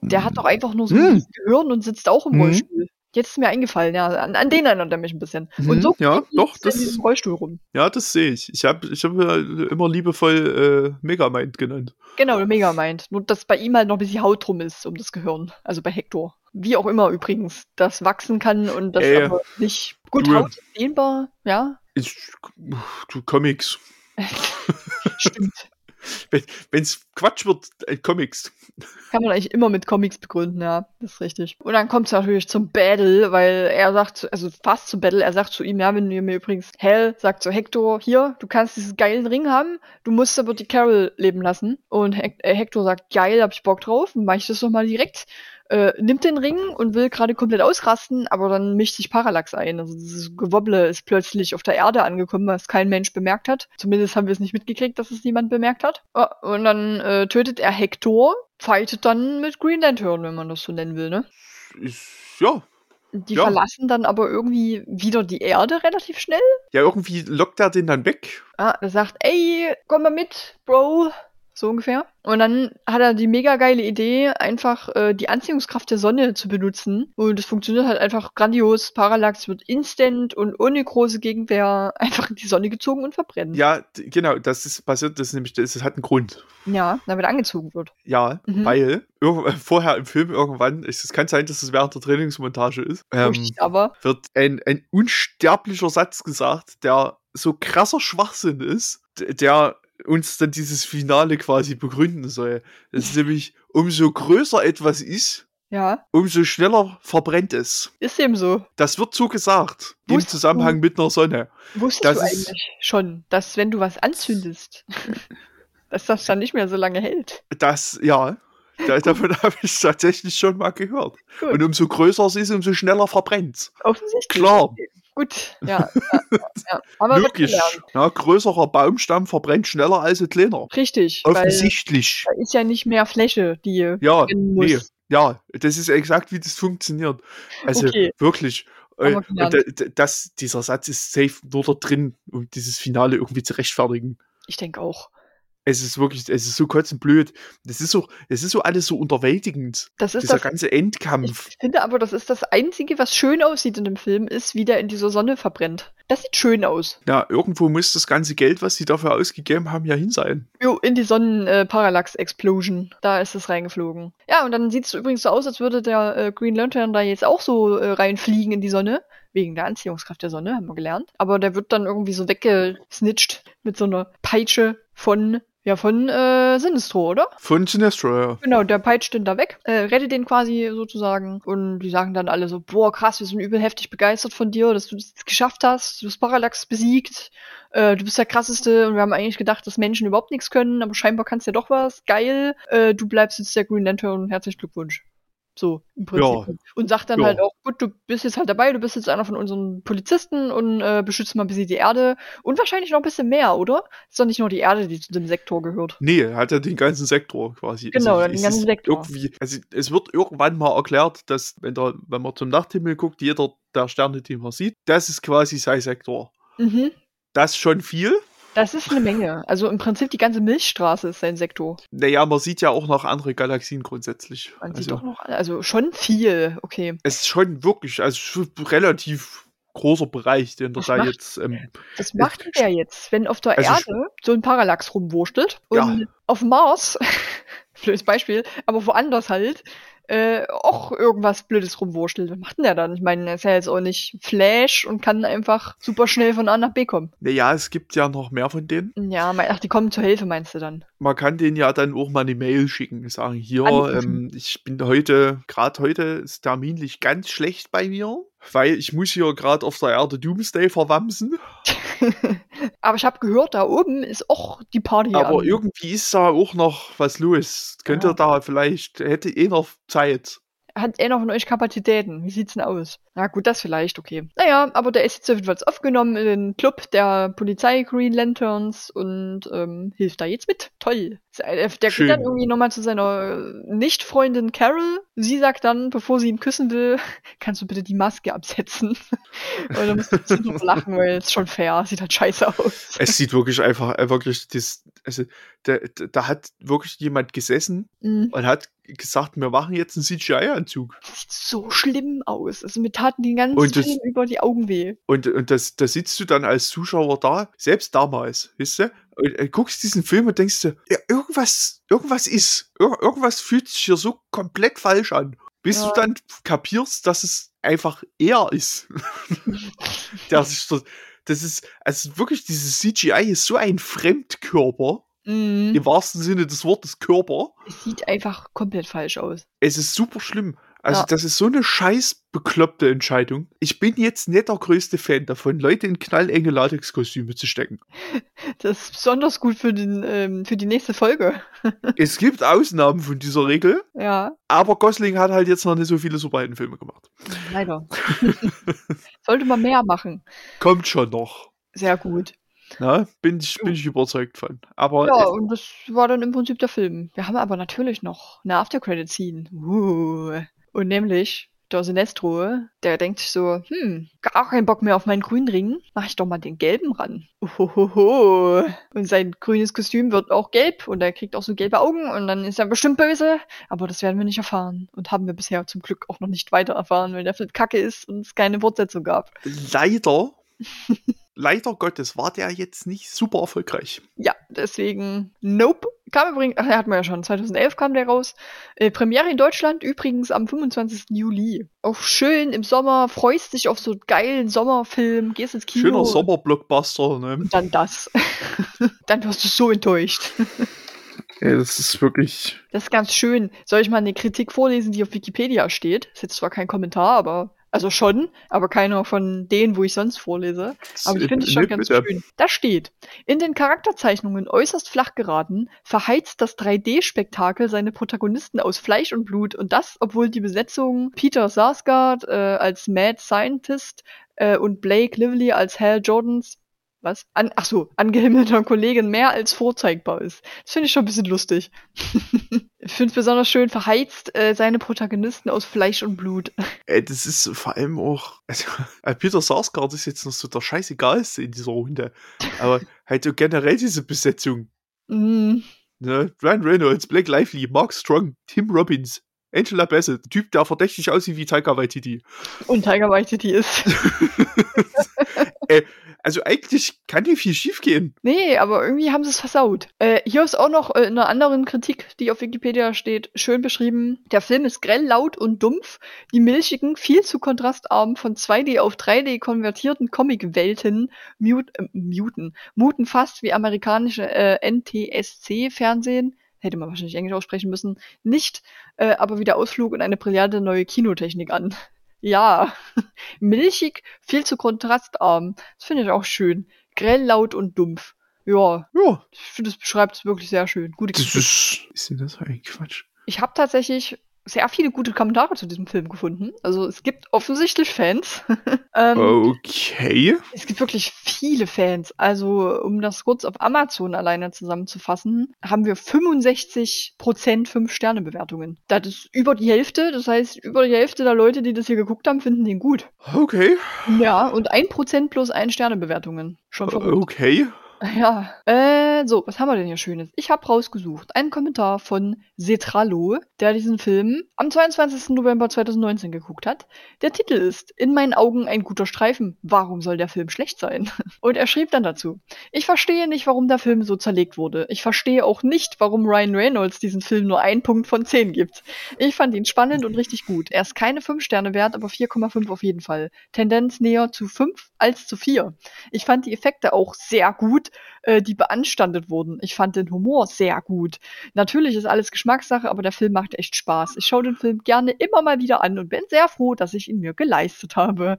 [SPEAKER 1] Der hat doch einfach nur so
[SPEAKER 2] Hm.
[SPEAKER 1] ein Gehirn und sitzt auch im
[SPEAKER 2] Hm.
[SPEAKER 1] Rollstuhl. Jetzt ist mir eingefallen, ja. An, an den erinnert er mich ein bisschen.
[SPEAKER 2] Mhm,
[SPEAKER 1] Und so
[SPEAKER 2] ja, doch, das-
[SPEAKER 1] in diesem Rollstuhl rum.
[SPEAKER 2] Ja, das sehe ich. Ich habe ich hab ja immer liebevoll äh, Megamind genannt.
[SPEAKER 1] Genau, Megamind. Nur, dass bei ihm halt noch ein bisschen Haut drum ist um das Gehirn. Also bei Hector. Wie auch immer übrigens, das wachsen kann und das
[SPEAKER 2] Äh,
[SPEAKER 1] aber nicht. Gut,
[SPEAKER 2] du-
[SPEAKER 1] Haut ist dehnbar, ja.
[SPEAKER 2] Ich, du Comics.
[SPEAKER 1] Stimmt.
[SPEAKER 2] Wenn es Quatsch wird, äh, Comics.
[SPEAKER 1] Kann man eigentlich immer mit Comics begründen, ja, das ist richtig. Und dann kommt es natürlich zum Battle, weil er sagt, also fast zum Battle, er sagt zu ihm, ja, wenn du mir übrigens, Hell sagt zu Hector, hier, du kannst diesen geilen Ring haben, du musst aber die Carol leben lassen. Und äh, Hector sagt, geil, hab ich Bock drauf, mach ich das doch mal direkt. Äh, nimmt den Ring und will gerade komplett ausrasten, aber dann mischt sich Parallax ein. Also dieses Gewobble ist plötzlich auf der Erde angekommen, was kein Mensch bemerkt hat. Zumindest haben wir es nicht mitgekriegt, dass es niemand bemerkt hat. Und dann äh, tötet er Hector, fightet dann mit Green Lantern, wenn man das so nennen will, ne?
[SPEAKER 2] Ist, ja.
[SPEAKER 1] Die
[SPEAKER 2] Ja.
[SPEAKER 1] verlassen dann aber irgendwie wieder die Erde relativ schnell.
[SPEAKER 2] Ja, irgendwie lockt er den dann weg.
[SPEAKER 1] Ah, er sagt, ey, komm mal mit, Bro. So ungefähr. Und dann hat er die mega geile Idee, einfach äh, die Anziehungskraft der Sonne zu benutzen. Und es funktioniert halt einfach grandios. Parallax wird instant und ohne große Gegenwehr einfach in die Sonne gezogen und verbrennt.
[SPEAKER 2] Ja, genau, das ist passiert, das ist nämlich, das hat einen Grund.
[SPEAKER 1] Ja, damit angezogen wird.
[SPEAKER 2] Ja,
[SPEAKER 1] Mhm.
[SPEAKER 2] weil irgend- vorher im Film irgendwann, es kann sein, dass es während der Trainingsmontage ist, ähm,
[SPEAKER 1] aber.
[SPEAKER 2] wird ein, ein unsterblicher Satz gesagt, der so krasser Schwachsinn ist, der uns dann dieses Finale quasi begründen soll. Das ist nämlich, umso größer etwas ist,
[SPEAKER 1] Ja,
[SPEAKER 2] umso schneller verbrennt es.
[SPEAKER 1] ist eben so.
[SPEAKER 2] Das wird so gesagt, im
[SPEAKER 1] Wusstest
[SPEAKER 2] Zusammenhang
[SPEAKER 1] du-
[SPEAKER 2] mit einer Sonne.
[SPEAKER 1] Wusstest
[SPEAKER 2] Das
[SPEAKER 1] du eigentlich schon, dass wenn du was anzündest, dass das dann nicht mehr so lange hält?
[SPEAKER 2] Das, ja, da, davon habe ich tatsächlich schon mal gehört.
[SPEAKER 1] Gut.
[SPEAKER 2] Und umso größer es ist, umso schneller verbrennt
[SPEAKER 1] Offensichtlich.
[SPEAKER 2] Klar.
[SPEAKER 1] Gut, ja. ja, ja, ja. Aber
[SPEAKER 2] Logisch. Ja, größerer Baumstamm verbrennt schneller als ein kleiner.
[SPEAKER 1] Richtig,
[SPEAKER 2] Offensichtlich.
[SPEAKER 1] da ist ja nicht mehr Fläche, die
[SPEAKER 2] Ja, nee. Ja, das ist exakt, wie das funktioniert. Also
[SPEAKER 1] Okay.
[SPEAKER 2] wirklich. Äh, das, dieser Satz ist safe nur da drin, um dieses Finale irgendwie zu rechtfertigen.
[SPEAKER 1] Ich denke auch.
[SPEAKER 2] Es ist wirklich, es ist so kotzenblöd. Das ist so, es ist so alles so unterwältigend.
[SPEAKER 1] Das ist
[SPEAKER 2] Dieser
[SPEAKER 1] das.
[SPEAKER 2] ganze
[SPEAKER 1] Ich
[SPEAKER 2] Endkampf.
[SPEAKER 1] finde aber, das ist das Einzige, was schön aussieht in dem Film, ist, wie der in dieser Sonne verbrennt. Das sieht schön aus.
[SPEAKER 2] Ja, irgendwo muss das ganze Geld, was sie dafür ausgegeben haben, ja hin sein.
[SPEAKER 1] Jo, in die Sonnen-Parallax-Explosion. Da ist es reingeflogen. Ja, und dann sieht es übrigens so aus, als würde der äh, Green Lantern da jetzt auch so äh, reinfliegen in die Sonne. Wegen der Anziehungskraft der Sonne, haben wir gelernt. Aber der wird dann irgendwie so weggesnitcht mit so einer Peitsche von Ja, von äh, Sinistro, oder?
[SPEAKER 2] Von Sinestro, ja.
[SPEAKER 1] Genau, der peitscht den da weg, äh, rettet den quasi sozusagen. Und die sagen dann alle so, boah, krass, wir sind übel heftig begeistert von dir, dass du das geschafft hast, du hast Parallax besiegt, äh, du bist der krasseste und wir haben eigentlich gedacht, dass Menschen überhaupt nichts können, aber scheinbar kannst du ja doch was, geil, äh, du bleibst jetzt der Green Lantern, herzlichen Glückwunsch. So, im Prinzip.
[SPEAKER 2] Ja.
[SPEAKER 1] Und sagt dann
[SPEAKER 2] Ja.
[SPEAKER 1] halt auch, gut, du bist jetzt halt dabei, du bist jetzt einer von unseren Polizisten und äh, beschützt mal ein bisschen die Erde und wahrscheinlich noch ein bisschen mehr, oder? Ist doch nicht nur die Erde, die zu dem Sektor gehört.
[SPEAKER 2] Nee, hat ja den ganzen Sektor quasi.
[SPEAKER 1] Genau, den
[SPEAKER 2] es
[SPEAKER 1] ganzen Sektor.
[SPEAKER 2] Irgendwie, also es wird irgendwann mal erklärt, dass, wenn, der, wenn man zum Nachthimmel guckt, jeder der Sterne, die man sieht, das ist quasi sein Sektor.
[SPEAKER 1] Mhm.
[SPEAKER 2] Das ist schon viel.
[SPEAKER 1] Das ist eine Menge. Also im Prinzip die ganze Milchstraße ist sein Sektor.
[SPEAKER 2] Naja, man sieht ja auch noch andere Galaxien grundsätzlich.
[SPEAKER 1] Man sieht
[SPEAKER 2] Also,
[SPEAKER 1] doch noch, also schon viel, okay.
[SPEAKER 2] es ist schon wirklich, also schon relativ großer Bereich, den
[SPEAKER 1] Das
[SPEAKER 2] da
[SPEAKER 1] macht-
[SPEAKER 2] jetzt. Ähm,
[SPEAKER 1] Was macht denn der jetzt, wenn auf der
[SPEAKER 2] Also
[SPEAKER 1] Erde so ein Parallax rumwurschtelt und
[SPEAKER 2] Ja.
[SPEAKER 1] auf Mars, blödes Beispiel, aber woanders halt, äh, auch irgendwas Blödes rumwurschtelt. Was macht denn der dann? Ich meine, er ist ja jetzt auch nicht Flash und kann einfach super schnell von A nach B kommen.
[SPEAKER 2] naja, es gibt ja noch mehr von denen.
[SPEAKER 1] Ja, mein- ach, die kommen zur Hilfe, meinst du dann?
[SPEAKER 2] Man kann denen ja dann auch mal eine Mail schicken, sagen, hier, ähm, ich bin heute, gerade heute ist terminlich ganz schlecht bei mir, weil ich muss hier gerade auf der Erde Doomsday verwamsen.
[SPEAKER 1] aber ich habe gehört, da oben ist auch die Party.
[SPEAKER 2] Aber
[SPEAKER 1] am-
[SPEAKER 2] irgendwie ist da auch noch was los. Könnt
[SPEAKER 1] Ja.
[SPEAKER 2] ihr da vielleicht, hätte eh noch Zeit.
[SPEAKER 1] Hat einer von euch Kapazitäten? Wie sieht's denn aus? Na gut, das vielleicht, okay. Naja, aber der ist jetzt jedenfalls aufgenommen in den Club der Polizei Green Lanterns und ähm, hilft da jetzt mit. Toll. Der, der
[SPEAKER 2] Schön.
[SPEAKER 1] geht dann irgendwie nochmal zu seiner Nicht-Freundin Carol. Sie sagt dann, bevor sie ihn küssen will, kannst du bitte die Maske absetzen? und dann muss sie noch lachen, weil es schon fair, sieht halt scheiße aus.
[SPEAKER 2] Es sieht wirklich einfach, äh, wirklich, das, also, da, da- hat wirklich jemand gesessen
[SPEAKER 1] Mhm.
[SPEAKER 2] und hat gesagt, wir machen jetzt einen CGI-Anzug.
[SPEAKER 1] Sieht so schlimm aus. Also mir taten die ganzen
[SPEAKER 2] Und das-
[SPEAKER 1] Film über die Augen weh.
[SPEAKER 2] Und, und das, da sitzt du dann als Zuschauer da, selbst damals, weißt du, und äh, guckst diesen Film und denkst dir, ja, irgendwas, irgendwas ist, ir irgendwas fühlt sich hier so komplett falsch an. Bis
[SPEAKER 1] Ja.
[SPEAKER 2] du dann kapierst, dass es einfach er ist. Der sich so- das ist, also wirklich, dieses CGI ist so ein Fremdkörper,
[SPEAKER 1] Mhm.
[SPEAKER 2] im wahrsten Sinne des Wortes Körper.
[SPEAKER 1] Es sieht einfach komplett falsch aus.
[SPEAKER 2] Es ist super schlimm. Also,
[SPEAKER 1] Ja.
[SPEAKER 2] das ist so eine scheiß bekloppte Entscheidung. Ich bin jetzt nicht der größte Fan davon, Leute in knallenge Latexkostüme zu stecken.
[SPEAKER 1] Das ist besonders gut für, den, ähm, für die nächste Folge.
[SPEAKER 2] es gibt Ausnahmen von dieser Regel,
[SPEAKER 1] Ja,
[SPEAKER 2] aber Gosling hat halt jetzt noch nicht so viele Superheldenfilme gemacht.
[SPEAKER 1] leider. Sollte man mehr machen.
[SPEAKER 2] Kommt schon noch.
[SPEAKER 1] Sehr gut.
[SPEAKER 2] Na, bin ich, bin ich überzeugt von. Aber
[SPEAKER 1] Ja, und das war dann im Prinzip der Film. Wir haben aber natürlich noch eine After-Credit-Scene. Uh. Und nämlich der Sinestro, der denkt sich so, hm, gar keinen Bock mehr auf meinen grünen Ring, mach ich doch mal den gelben ran. Uhohoho. Und sein grünes Kostüm wird auch gelb und er kriegt auch so gelbe Augen und dann ist er bestimmt böse. Aber das werden wir nicht erfahren und haben wir bisher zum Glück auch noch nicht weiter erfahren, weil der Film kacke ist und es keine Fortsetzung gab.
[SPEAKER 2] leider, leider Gottes, war der jetzt nicht super erfolgreich.
[SPEAKER 1] Ja, deswegen Nope. Kam übrigens, ach, der hat man ja schon, 2011 kam der raus. Äh, Premiere in Deutschland übrigens am 25. Juli. Auch schön im Sommer, freust dich auf so einen geilen Sommerfilm, gehst ins Kino.
[SPEAKER 2] Schöner Sommerblockbuster, ne?
[SPEAKER 1] Und dann das. dann wirst du so enttäuscht.
[SPEAKER 2] Ja, das ist wirklich.
[SPEAKER 1] Das ist ganz schön. Soll ich mal eine Kritik vorlesen, die auf Wikipedia steht? Ist jetzt zwar kein Kommentar, aber. Also schon, aber keiner von denen, wo ich sonst vorlese. Aber ich finde es schon ganz schön. Da steht, in den Charakterzeichnungen äußerst flach geraten, verheizt das 3D-Spektakel seine Protagonisten aus Fleisch und Blut und das, obwohl die Besetzung Peter Sarsgaard äh, als Mad Scientist äh, und Blake Lively als Hal Jordans was? An, ach so, angehimmelter Kollegin mehr als vorzeigbar ist. Das finde ich schon ein bisschen lustig. ich finde es besonders schön verheizt äh, seine Protagonisten aus Fleisch und Blut.
[SPEAKER 2] Ey, das ist vor allem auch. Also, äh, Peter Sarsgaard ist jetzt noch so der scheißegalste in dieser Runde. Aber halt so generell diese Besetzung.
[SPEAKER 1] Mm,
[SPEAKER 2] Ne? Ryan Reynolds, Blake Lively, Mark Strong, Tim Robbins, Angela Bassett, der Typ, der verdächtig aussieht wie Taika Waititi.
[SPEAKER 1] und Tiger Waititi ist.
[SPEAKER 2] Also eigentlich kann nicht viel schief gehen.
[SPEAKER 1] Nee, aber irgendwie haben sie es versaut. Äh, hier ist auch noch äh, in einer anderen Kritik, die auf Wikipedia steht, schön beschrieben. Der Film ist grell, laut und dumpf. Die milchigen, viel zu kontrastarmen, von 2D auf 3D konvertierten Comic-Welten mute, äh, muten, muten fast wie amerikanische äh, NTSC-Fernsehen hätte man wahrscheinlich Englisch aussprechen müssen, nicht, äh, aber wie der Ausflug in eine brillante neue Kinotechnik an. Ja, milchig, viel zu kontrastarm. Das finde ich auch schön. Grell, laut und dumpf. Ja,
[SPEAKER 2] Ja,
[SPEAKER 1] ich finde, das beschreibt es wirklich sehr schön. Gute
[SPEAKER 2] das ist. Ist denn das eigentlich Quatsch?
[SPEAKER 1] Ich habe tatsächlich sehr viele gute Kommentare zu diesem Film gefunden. Also es gibt offensichtlich Fans. ähm,
[SPEAKER 2] Okay.
[SPEAKER 1] Es gibt wirklich viele Fans. Also, um das kurz auf Amazon alleine zusammenzufassen, haben wir 65% 5-Sterne-Bewertungen. Das ist über die Hälfte. Das heißt, über die Hälfte der Leute, die das hier geguckt haben, finden den gut.
[SPEAKER 2] Okay.
[SPEAKER 1] Ja, und 1% plus 1-Sterne-Bewertungen. Schon verrückt.
[SPEAKER 2] Okay.
[SPEAKER 1] Ja, äh, so, was haben wir denn hier Schönes? Ich habe rausgesucht einen Kommentar von Setralo, der diesen Film am 22. November 2019 geguckt hat. Der Titel ist In meinen Augen ein guter Streifen. Warum soll der Film schlecht sein? Und er schrieb dann dazu, ich verstehe nicht, warum der Film so zerlegt wurde. Ich verstehe auch nicht, warum Ryan Reynolds diesen Film nur einen Punkt von 10 gibt. Ich fand ihn spannend und richtig gut. Er ist keine 5 Sterne wert, aber 4,5 auf jeden Fall. Tendenz näher zu 5 als zu 4. Ich fand die Effekte auch sehr gut, äh, die beanstandet wurden. Ich fand den Humor sehr gut. Natürlich ist alles Geschmackssache, aber der Film macht echt Spaß. Ich schaue den Film gerne immer mal wieder an und bin sehr froh, dass ich ihn mir geleistet habe.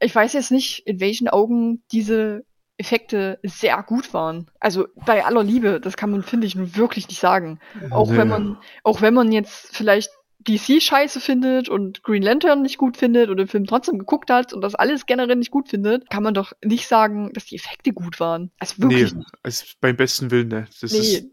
[SPEAKER 1] Ich weiß jetzt nicht, in welchen Augen diese Effekte sehr gut waren. Also bei aller Liebe, das kann man, finde ich, nun wirklich nicht sagen. Auch
[SPEAKER 2] Nee.
[SPEAKER 1] wenn man, auch wenn man jetzt vielleicht DC scheiße findet und Green Lantern nicht gut findet und den Film trotzdem geguckt hat und das alles generell nicht gut findet, kann man doch nicht sagen, dass die Effekte gut waren. Also wirklich
[SPEAKER 2] Nee, also beim besten Willen, ne? Das
[SPEAKER 1] Nee,
[SPEAKER 2] ist.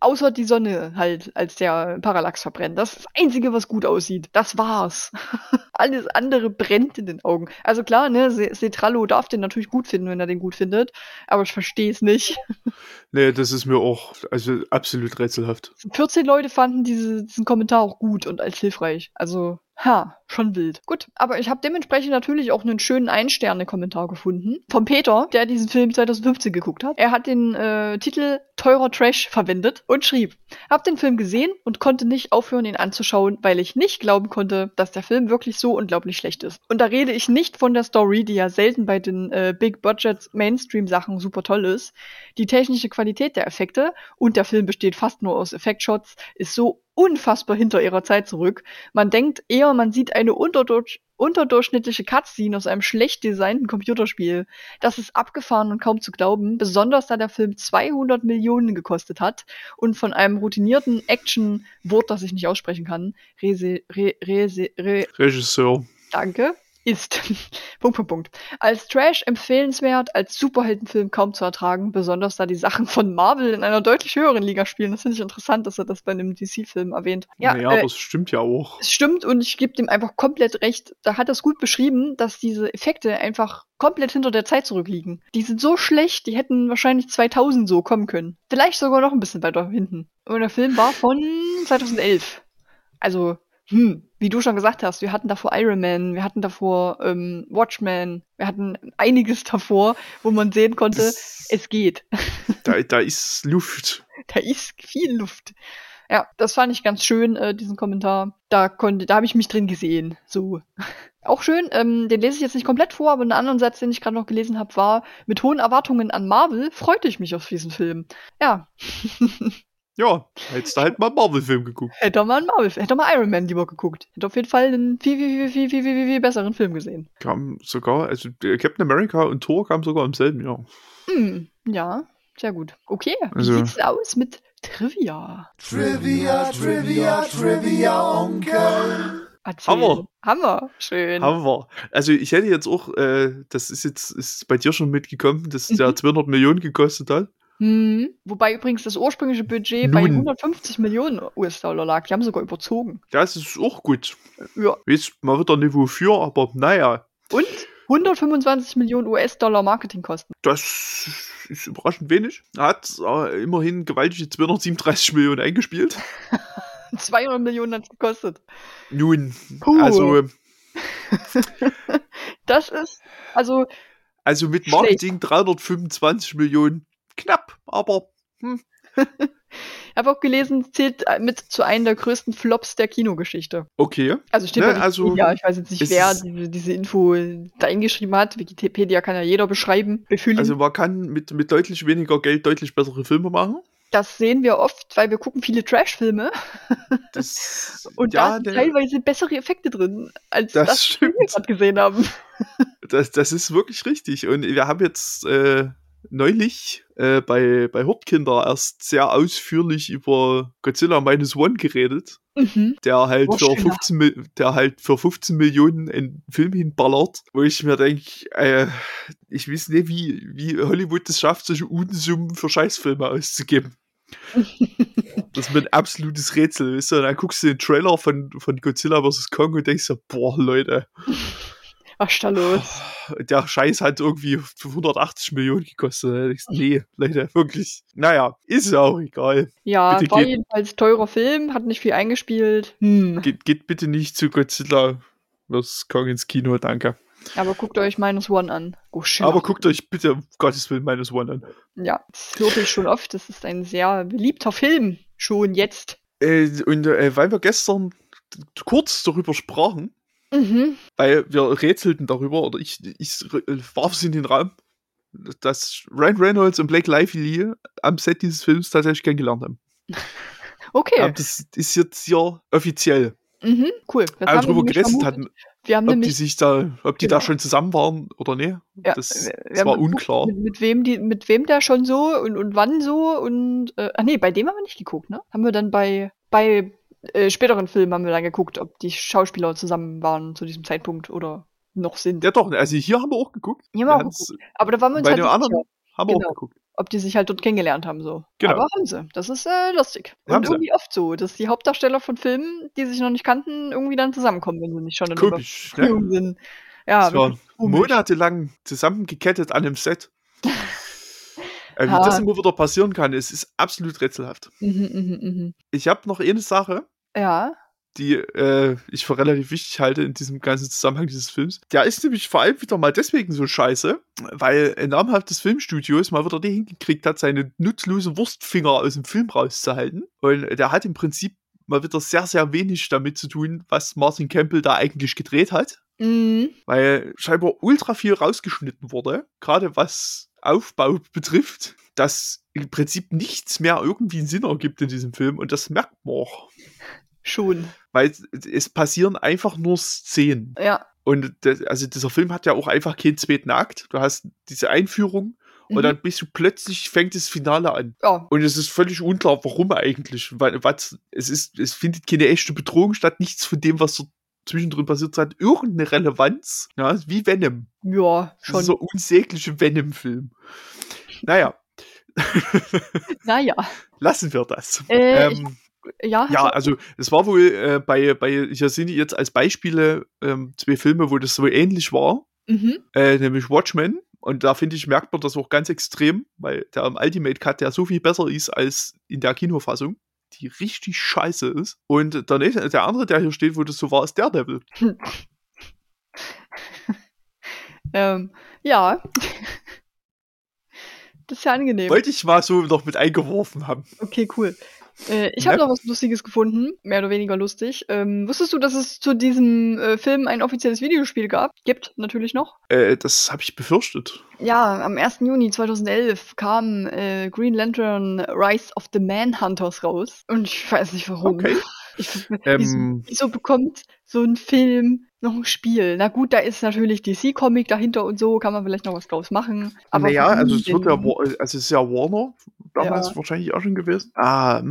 [SPEAKER 1] Außer die Sonne halt, als der Parallax verbrennt. Das ist das Einzige, was gut aussieht. Das war's. Alles andere brennt in den Augen. Also klar, ne, Setrallo darf den natürlich gut finden, wenn er den gut findet, aber ich verstehe es nicht.
[SPEAKER 2] Nee, das ist mir auch also absolut rätselhaft.
[SPEAKER 1] 14 Leute fanden diese, diesen Kommentar auch gut und als hilfreich. Also, ha, schon wild. Gut, aber ich habe dementsprechend natürlich auch einen schönen Ein-Sterne-Kommentar gefunden. Vom Peter, der diesen Film 2015 geguckt hat. Er hat den äh, Titel Teurer Trash verwendet und schrieb, hab den Film gesehen und konnte nicht aufhören, ihn anzuschauen, weil ich nicht glauben konnte, dass der Film wirklich so unglaublich schlecht ist. Und da rede ich nicht von der Story, die ja selten bei den äh, Big Budget Mainstream-Sachen super toll ist. Die technische Qualität der Effekte und der Film besteht fast nur aus Effektshots, ist so unfassbar hinter ihrer Zeit zurück. Man denkt eher, man sieht eine unterdurch unterdurchschnittliche Cutscene aus einem schlecht designten Computerspiel. Das ist abgefahren und kaum zu glauben, besonders da der Film 200 Millionen gekostet hat und von einem routinierten Action-Wort, das ich nicht aussprechen kann, Rese, Re, Rese, Re,
[SPEAKER 2] Regisseur.
[SPEAKER 1] Danke. Ist. Punkt, Punkt, Punkt. Als Trash empfehlenswert, als Superheldenfilm kaum zu ertragen, besonders da die Sachen von Marvel in einer deutlich höheren Liga spielen. Das finde ich interessant, dass er das bei einem DC-Film erwähnt. Ja,
[SPEAKER 2] naja,
[SPEAKER 1] äh,
[SPEAKER 2] aber es stimmt ja auch.
[SPEAKER 1] es stimmt und ich gebe dem einfach komplett recht. Da hat er es gut beschrieben, dass diese Effekte einfach komplett hinter der Zeit zurückliegen. Die sind so schlecht, die hätten wahrscheinlich 2000 so kommen können. Vielleicht sogar noch ein bisschen weiter hinten. Und der Film war von 2011. Also, hm, wie du schon gesagt hast, wir hatten davor Iron Man, wir hatten davor ähm, Watchmen, wir hatten einiges davor, wo man sehen konnte,
[SPEAKER 2] Das,
[SPEAKER 1] es geht.
[SPEAKER 2] da, da ist Luft.
[SPEAKER 1] Da ist viel Luft. Ja, das fand ich ganz schön, äh, diesen Kommentar. Da konnte, da habe ich mich drin gesehen. So. Auch schön, ähm, den lese ich jetzt nicht komplett vor, aber einen anderen Satz, den ich gerade noch gelesen habe, war, mit hohen Erwartungen an Marvel freute ich mich auf diesen Film. Ja,
[SPEAKER 2] Ja, hättest du halt mal einen Marvel-Film geguckt.
[SPEAKER 1] hätte er mal einen Marvel, hätte er mal Iron Man lieber geguckt. Hätte auf jeden Fall einen viel, viel, viel, viel, viel, viel, viel, viel besseren Film gesehen.
[SPEAKER 2] Kam sogar, also äh, Captain America und Thor kamen sogar im selben Jahr.
[SPEAKER 1] Hm, ja, sehr gut. Okay, wie
[SPEAKER 2] Also-
[SPEAKER 1] sieht's aus mit Trivia?
[SPEAKER 3] Trivia, Trivia, Trivia, Onkel.
[SPEAKER 1] Erzähl.
[SPEAKER 2] Hammer.
[SPEAKER 1] Hammer. Schön.
[SPEAKER 2] Wir. Also ich hätte jetzt auch, äh, das ist jetzt ist bei dir schon mitgekommen, dass der
[SPEAKER 1] Mhm.
[SPEAKER 2] 200 Millionen gekostet hat.
[SPEAKER 1] Hm. Wobei übrigens das ursprüngliche Budget bei
[SPEAKER 2] Nun.
[SPEAKER 1] 150 Millionen US-Dollar lag. Die haben sogar überzogen.
[SPEAKER 2] Das ist auch gut.
[SPEAKER 1] Ja.
[SPEAKER 2] Weiß mal wieder nicht wofür, aber naja,
[SPEAKER 1] Und 125 Millionen US-Dollar Marketingkosten.
[SPEAKER 2] das ist überraschend wenig. Hat äh, immerhin gewaltige 237 Millionen eingespielt.
[SPEAKER 1] 200 Millionen hat's gekostet.
[SPEAKER 2] Nun,
[SPEAKER 1] Puh.
[SPEAKER 2] also
[SPEAKER 1] Das ist, also,
[SPEAKER 2] Also mit
[SPEAKER 1] Schlecht.
[SPEAKER 2] Marketing 325 Millionen. Knapp, aber hm,
[SPEAKER 1] Ich habe auch gelesen, zählt äh, mit zu einem der größten Flops der Kinogeschichte.
[SPEAKER 2] okay.
[SPEAKER 1] Also steht
[SPEAKER 2] Ne,
[SPEAKER 1] bei
[SPEAKER 2] also,
[SPEAKER 1] Wikipedia, ich weiß jetzt nicht, wer diese, diese Info da eingeschrieben hat. Wikipedia kann ja jeder beschreiben, befüllen.
[SPEAKER 2] Also man kann mit, mit deutlich weniger Geld deutlich bessere Filme machen.
[SPEAKER 1] das sehen wir oft, weil wir gucken viele Trash-Filme
[SPEAKER 2] Das,
[SPEAKER 1] und
[SPEAKER 2] ja,
[SPEAKER 1] da sind teilweise bessere Effekte drin, als
[SPEAKER 2] Das
[SPEAKER 1] das, was wir gerade gesehen haben.
[SPEAKER 2] das, das ist wirklich richtig. Und wir haben jetzt äh, neulich äh, bei, bei Hortkinder erst sehr ausführlich über Godzilla Minus One geredet,
[SPEAKER 1] Mhm.
[SPEAKER 2] der halt,
[SPEAKER 1] Oh,
[SPEAKER 2] für
[SPEAKER 1] schöner.
[SPEAKER 2] 15, Mi- der halt für 15 Millionen einen Film hinballert, wo ich mir denke, äh, ich weiß nicht, wie, wie Hollywood es schafft, solche Unsummen für Scheißfilme auszugeben. Das ist mir ein absolutes Rätsel. Weißt du? Und dann guckst du den Trailer von, von Godzilla vs. Kong und denkst so, boah, Leute,
[SPEAKER 1] Was ist da los?
[SPEAKER 2] der Scheiß hat irgendwie 180 Millionen gekostet. Du, Nee, Leute, wirklich. Naja, ist ja auch egal.
[SPEAKER 1] Ja,
[SPEAKER 2] bitte
[SPEAKER 1] war
[SPEAKER 2] geht-
[SPEAKER 1] jedenfalls teurer Film, hat nicht viel eingespielt. Hm.
[SPEAKER 2] Geht, geht bitte nicht zu Godzilla vs. Kong ins Kino, danke.
[SPEAKER 1] Aber guckt euch Minus One an. Oh.
[SPEAKER 2] Aber guckt euch bitte, um Gottes Willen, Minus One an.
[SPEAKER 1] Ja, das lobe ich schon oft. Das ist ein sehr beliebter Film. Schon jetzt.
[SPEAKER 2] Äh, und äh, weil wir gestern kurz darüber sprachen,
[SPEAKER 1] Mhm.
[SPEAKER 2] weil wir rätselten darüber, oder ich, ich warf es in den Raum, dass Ryan Reynolds und Blake Lively am Set dieses Films tatsächlich kennengelernt haben.
[SPEAKER 1] Okay.
[SPEAKER 2] Ja, das ist jetzt hier offiziell.
[SPEAKER 1] Mhm. Cool. Das wir
[SPEAKER 2] drüber
[SPEAKER 1] vermutet.
[SPEAKER 2] hatten,
[SPEAKER 1] Wir haben
[SPEAKER 2] ob die
[SPEAKER 1] nämlich
[SPEAKER 2] sich da, ob die da
[SPEAKER 1] Genau.
[SPEAKER 2] schon zusammen waren oder nicht.
[SPEAKER 1] Ja,
[SPEAKER 2] das das war unklar.
[SPEAKER 1] Mit, mit wem die, mit wem der schon so und, und wann so und äh, ach nee, bei dem haben wir nicht geguckt, ne? Haben wir dann bei bei äh, späteren Filmen haben wir dann geguckt, ob die Schauspieler zusammen waren zu diesem Zeitpunkt oder noch sind.
[SPEAKER 2] Ja doch, also hier haben wir auch geguckt.
[SPEAKER 1] Hier haben wir auch geguckt. Aber da waren wir uns
[SPEAKER 2] bei
[SPEAKER 1] halt
[SPEAKER 2] dem
[SPEAKER 1] nicht
[SPEAKER 2] anderen
[SPEAKER 1] sicher,
[SPEAKER 2] haben wir
[SPEAKER 1] Genau.
[SPEAKER 2] auch geguckt.
[SPEAKER 1] ob die sich halt dort kennengelernt haben so.
[SPEAKER 2] Genau.
[SPEAKER 1] Aber haben sie. Das ist äh, lustig.
[SPEAKER 2] Haben
[SPEAKER 1] und
[SPEAKER 2] sie.
[SPEAKER 1] irgendwie oft so, dass die Hauptdarsteller von Filmen, die sich noch nicht kannten, irgendwie dann zusammenkommen, wenn sie nicht schon in der
[SPEAKER 2] ne?
[SPEAKER 1] Sind. Ja,
[SPEAKER 2] Das war monatelang zusammengekettet an einem Set. Äh, wie
[SPEAKER 1] Ha.
[SPEAKER 2] das immer wieder passieren kann, es ist absolut rätselhaft.
[SPEAKER 1] Mhm, mhm, mhm.
[SPEAKER 2] Ich habe noch eine Sache,
[SPEAKER 1] Ja.
[SPEAKER 2] die äh, ich für relativ wichtig halte in diesem ganzen Zusammenhang dieses Films. Der ist nämlich vor allem wieder mal deswegen so scheiße, weil ein namhaftes Filmstudio es mal wieder nicht hingekriegt hat, seine nutzlosen Wurstfinger aus dem Film rauszuhalten. Und der hat im Prinzip mal wieder sehr, sehr wenig damit zu tun, was Martin Campbell da eigentlich gedreht hat.
[SPEAKER 1] Mhm.
[SPEAKER 2] weil scheinbar ultra viel rausgeschnitten wurde, gerade was Aufbau betrifft, dass im Prinzip nichts mehr irgendwie einen Sinn ergibt in diesem Film und das merkt man auch.
[SPEAKER 1] Schon.
[SPEAKER 2] Weil es- passieren einfach nur Szenen.
[SPEAKER 1] Ja.
[SPEAKER 2] Und das, also dieser Film hat ja auch einfach keinen zweiten Akt. Du hast diese Einführung
[SPEAKER 1] Mhm.
[SPEAKER 2] und dann bist du plötzlich fängt das Finale an.
[SPEAKER 1] Ja.
[SPEAKER 2] Und es ist völlig unklar, warum eigentlich. Weil, was, es ist, es findet keine echte Bedrohung statt, nichts von dem, was so zwischendrin passiert hat, irgendeine Relevanz. Ja, wie Venom.
[SPEAKER 1] Ja, schon.
[SPEAKER 2] so unsägliche Venom-Film. Naja,
[SPEAKER 1] Naja.
[SPEAKER 2] lassen wir das.
[SPEAKER 1] Äh,
[SPEAKER 2] ähm,
[SPEAKER 1] Ja,
[SPEAKER 2] ja, also es war wohl äh, bei, bei, hier sind jetzt als Beispiele ähm, zwei Filme, wo das so ähnlich war,
[SPEAKER 1] Mhm.
[SPEAKER 2] äh, nämlich Watchmen. Und da finde ich, merkt man das auch ganz extrem, weil der im Ultimate Cut, der so viel besser ist als in der Kinofassung, die richtig scheiße ist. Und der, nächste, der andere, der hier steht, wo das so war, ist Daredevil.
[SPEAKER 1] Ähm, ja. Das ist ja angenehm.
[SPEAKER 2] Wollte ich mal so noch mit eingeworfen haben.
[SPEAKER 1] Okay, cool. Äh, ich habe
[SPEAKER 2] Ne?
[SPEAKER 1] noch was Lustiges gefunden, mehr oder weniger lustig. Ähm, wusstest du, dass es zu diesem äh, Film ein offizielles Videospiel gab? Gibt, natürlich noch.
[SPEAKER 2] Äh, das habe ich befürchtet.
[SPEAKER 1] Ja, am 1. Juni 2011 kam äh, Green Lantern Rise of the Manhunters raus. Und ich weiß nicht warum.
[SPEAKER 2] Okay.
[SPEAKER 1] Ich,
[SPEAKER 2] Ähm.
[SPEAKER 1] wieso, wieso bekommt so ein Film noch ein Spiel? Na gut, da ist natürlich DC-Comic dahinter und so, kann man vielleicht noch was draus machen. Aber
[SPEAKER 2] naja, also es wird ja, also es ist ja Warner, damals
[SPEAKER 1] Ja.
[SPEAKER 2] wahrscheinlich auch schon gewesen. Ah,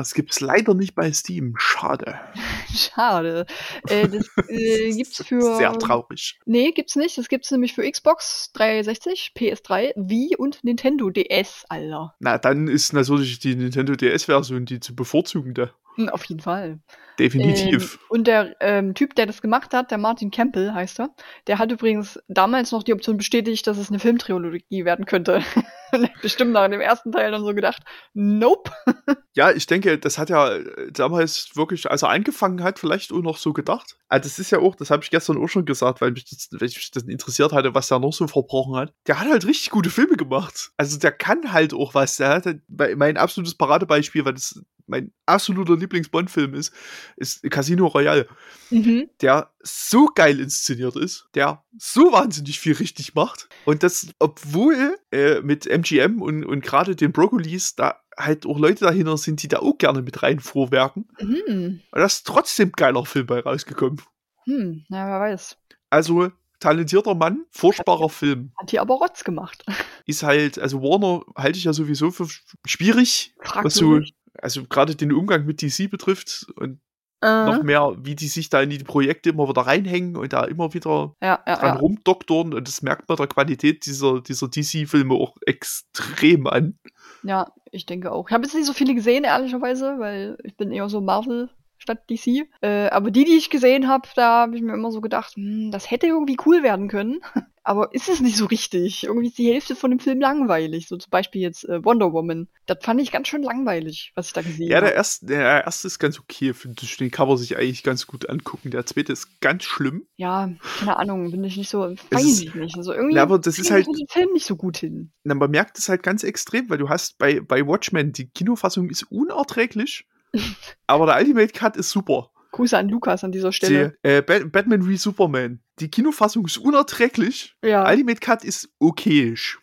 [SPEAKER 2] es gibt es leider nicht bei Steam. Schade.
[SPEAKER 1] Schade. Äh, das äh, gibt's für.
[SPEAKER 2] Sehr traurig.
[SPEAKER 1] Nee, gibt's nicht. Das gibt's nämlich für Xbox 360, PS3, Wii und Nintendo DS, Alter.
[SPEAKER 2] Na, dann ist natürlich die Nintendo DS-Version die zu bevorzugende.
[SPEAKER 1] Hm, Auf jeden Fall.
[SPEAKER 2] Definitiv.
[SPEAKER 1] Ähm, und der ähm, Typ, der das gemacht hat, der Martin Campbell heißt er, der hat übrigens damals noch die Option bestätigt, dass es eine Filmtrilogie werden könnte. Er Bestimmt nach dem ersten Teil dann so gedacht, nope.
[SPEAKER 2] Ja, ich denke, das hat ja äh, damals wirklich, als er angefangen hat, vielleicht auch noch so gedacht. Also das ist ja auch, das habe ich gestern auch schon gesagt, weil mich das, weil mich das interessiert hatte, was der noch so verbrochen hat. Der hat halt richtig gute Filme gemacht. Also der kann halt auch was. Der hat halt, mein absolutes Paradebeispiel, weil das mein absoluter Lieblings-Bond-Film ist, ist Casino Royale.
[SPEAKER 1] Mhm.
[SPEAKER 2] der so geil inszeniert ist, der so wahnsinnig viel richtig macht. Und das, obwohl äh, mit MGM und, und gerade den Broccolis da halt auch Leute dahinter sind, die da auch gerne mit rein vorwerken.
[SPEAKER 1] Hm.
[SPEAKER 2] Und das ist trotzdem geiler Film bei rausgekommen.
[SPEAKER 1] Hm. Na, wer weiß.
[SPEAKER 2] Also, talentierter Mann, furchtbarer Film.
[SPEAKER 1] Hat hier aber Rotz gemacht.
[SPEAKER 2] Ist halt, also Warner halte ich ja sowieso für schwierig, was so,
[SPEAKER 1] Fragwürdig.
[SPEAKER 2] Also gerade den Umgang mit DC betrifft und
[SPEAKER 1] Äh,
[SPEAKER 2] noch mehr, wie die sich da in die Projekte immer wieder reinhängen und da immer wieder
[SPEAKER 1] ja, ja,
[SPEAKER 2] dran
[SPEAKER 1] ja.
[SPEAKER 2] rumdoktoren und das merkt man der Qualität dieser, dieser DC-Filme auch extrem an.
[SPEAKER 1] ja, ich denke auch. Ich habe jetzt nicht so viele gesehen, ehrlicherweise, weil ich bin eher so Marvel statt DC. Äh, aber die, die ich gesehen habe, da habe ich mir immer so gedacht, hm, das hätte irgendwie cool werden können. Aber ist es nicht so richtig. Irgendwie ist die Hälfte von dem Film langweilig. So zum Beispiel jetzt äh, Wonder Woman. Das fand ich ganz schön langweilig, was ich da gesehen
[SPEAKER 2] Ja, der
[SPEAKER 1] habe.
[SPEAKER 2] erste, der erste ist ganz okay, finde ich. Den kann man sich eigentlich ganz gut angucken. Der zweite ist ganz schlimm.
[SPEAKER 1] Ja, keine Ahnung, bin ich nicht so, weiß
[SPEAKER 2] ist-
[SPEAKER 1] ich nicht. Also irgendwie
[SPEAKER 2] Na, aber das ist halt-
[SPEAKER 1] den Film nicht so gut hin.
[SPEAKER 2] Na, man merkt es halt ganz extrem, weil du hast bei, bei Watchmen, die Kinofassung ist unerträglich, aber der Ultimate Cut ist super.
[SPEAKER 1] Grüße an Lukas an dieser Stelle.
[SPEAKER 2] Die, äh, Ba- Batman wie Superman. Die Kinofassung ist unerträglich.
[SPEAKER 1] ja,
[SPEAKER 2] Ultimate Cut ist okayisch.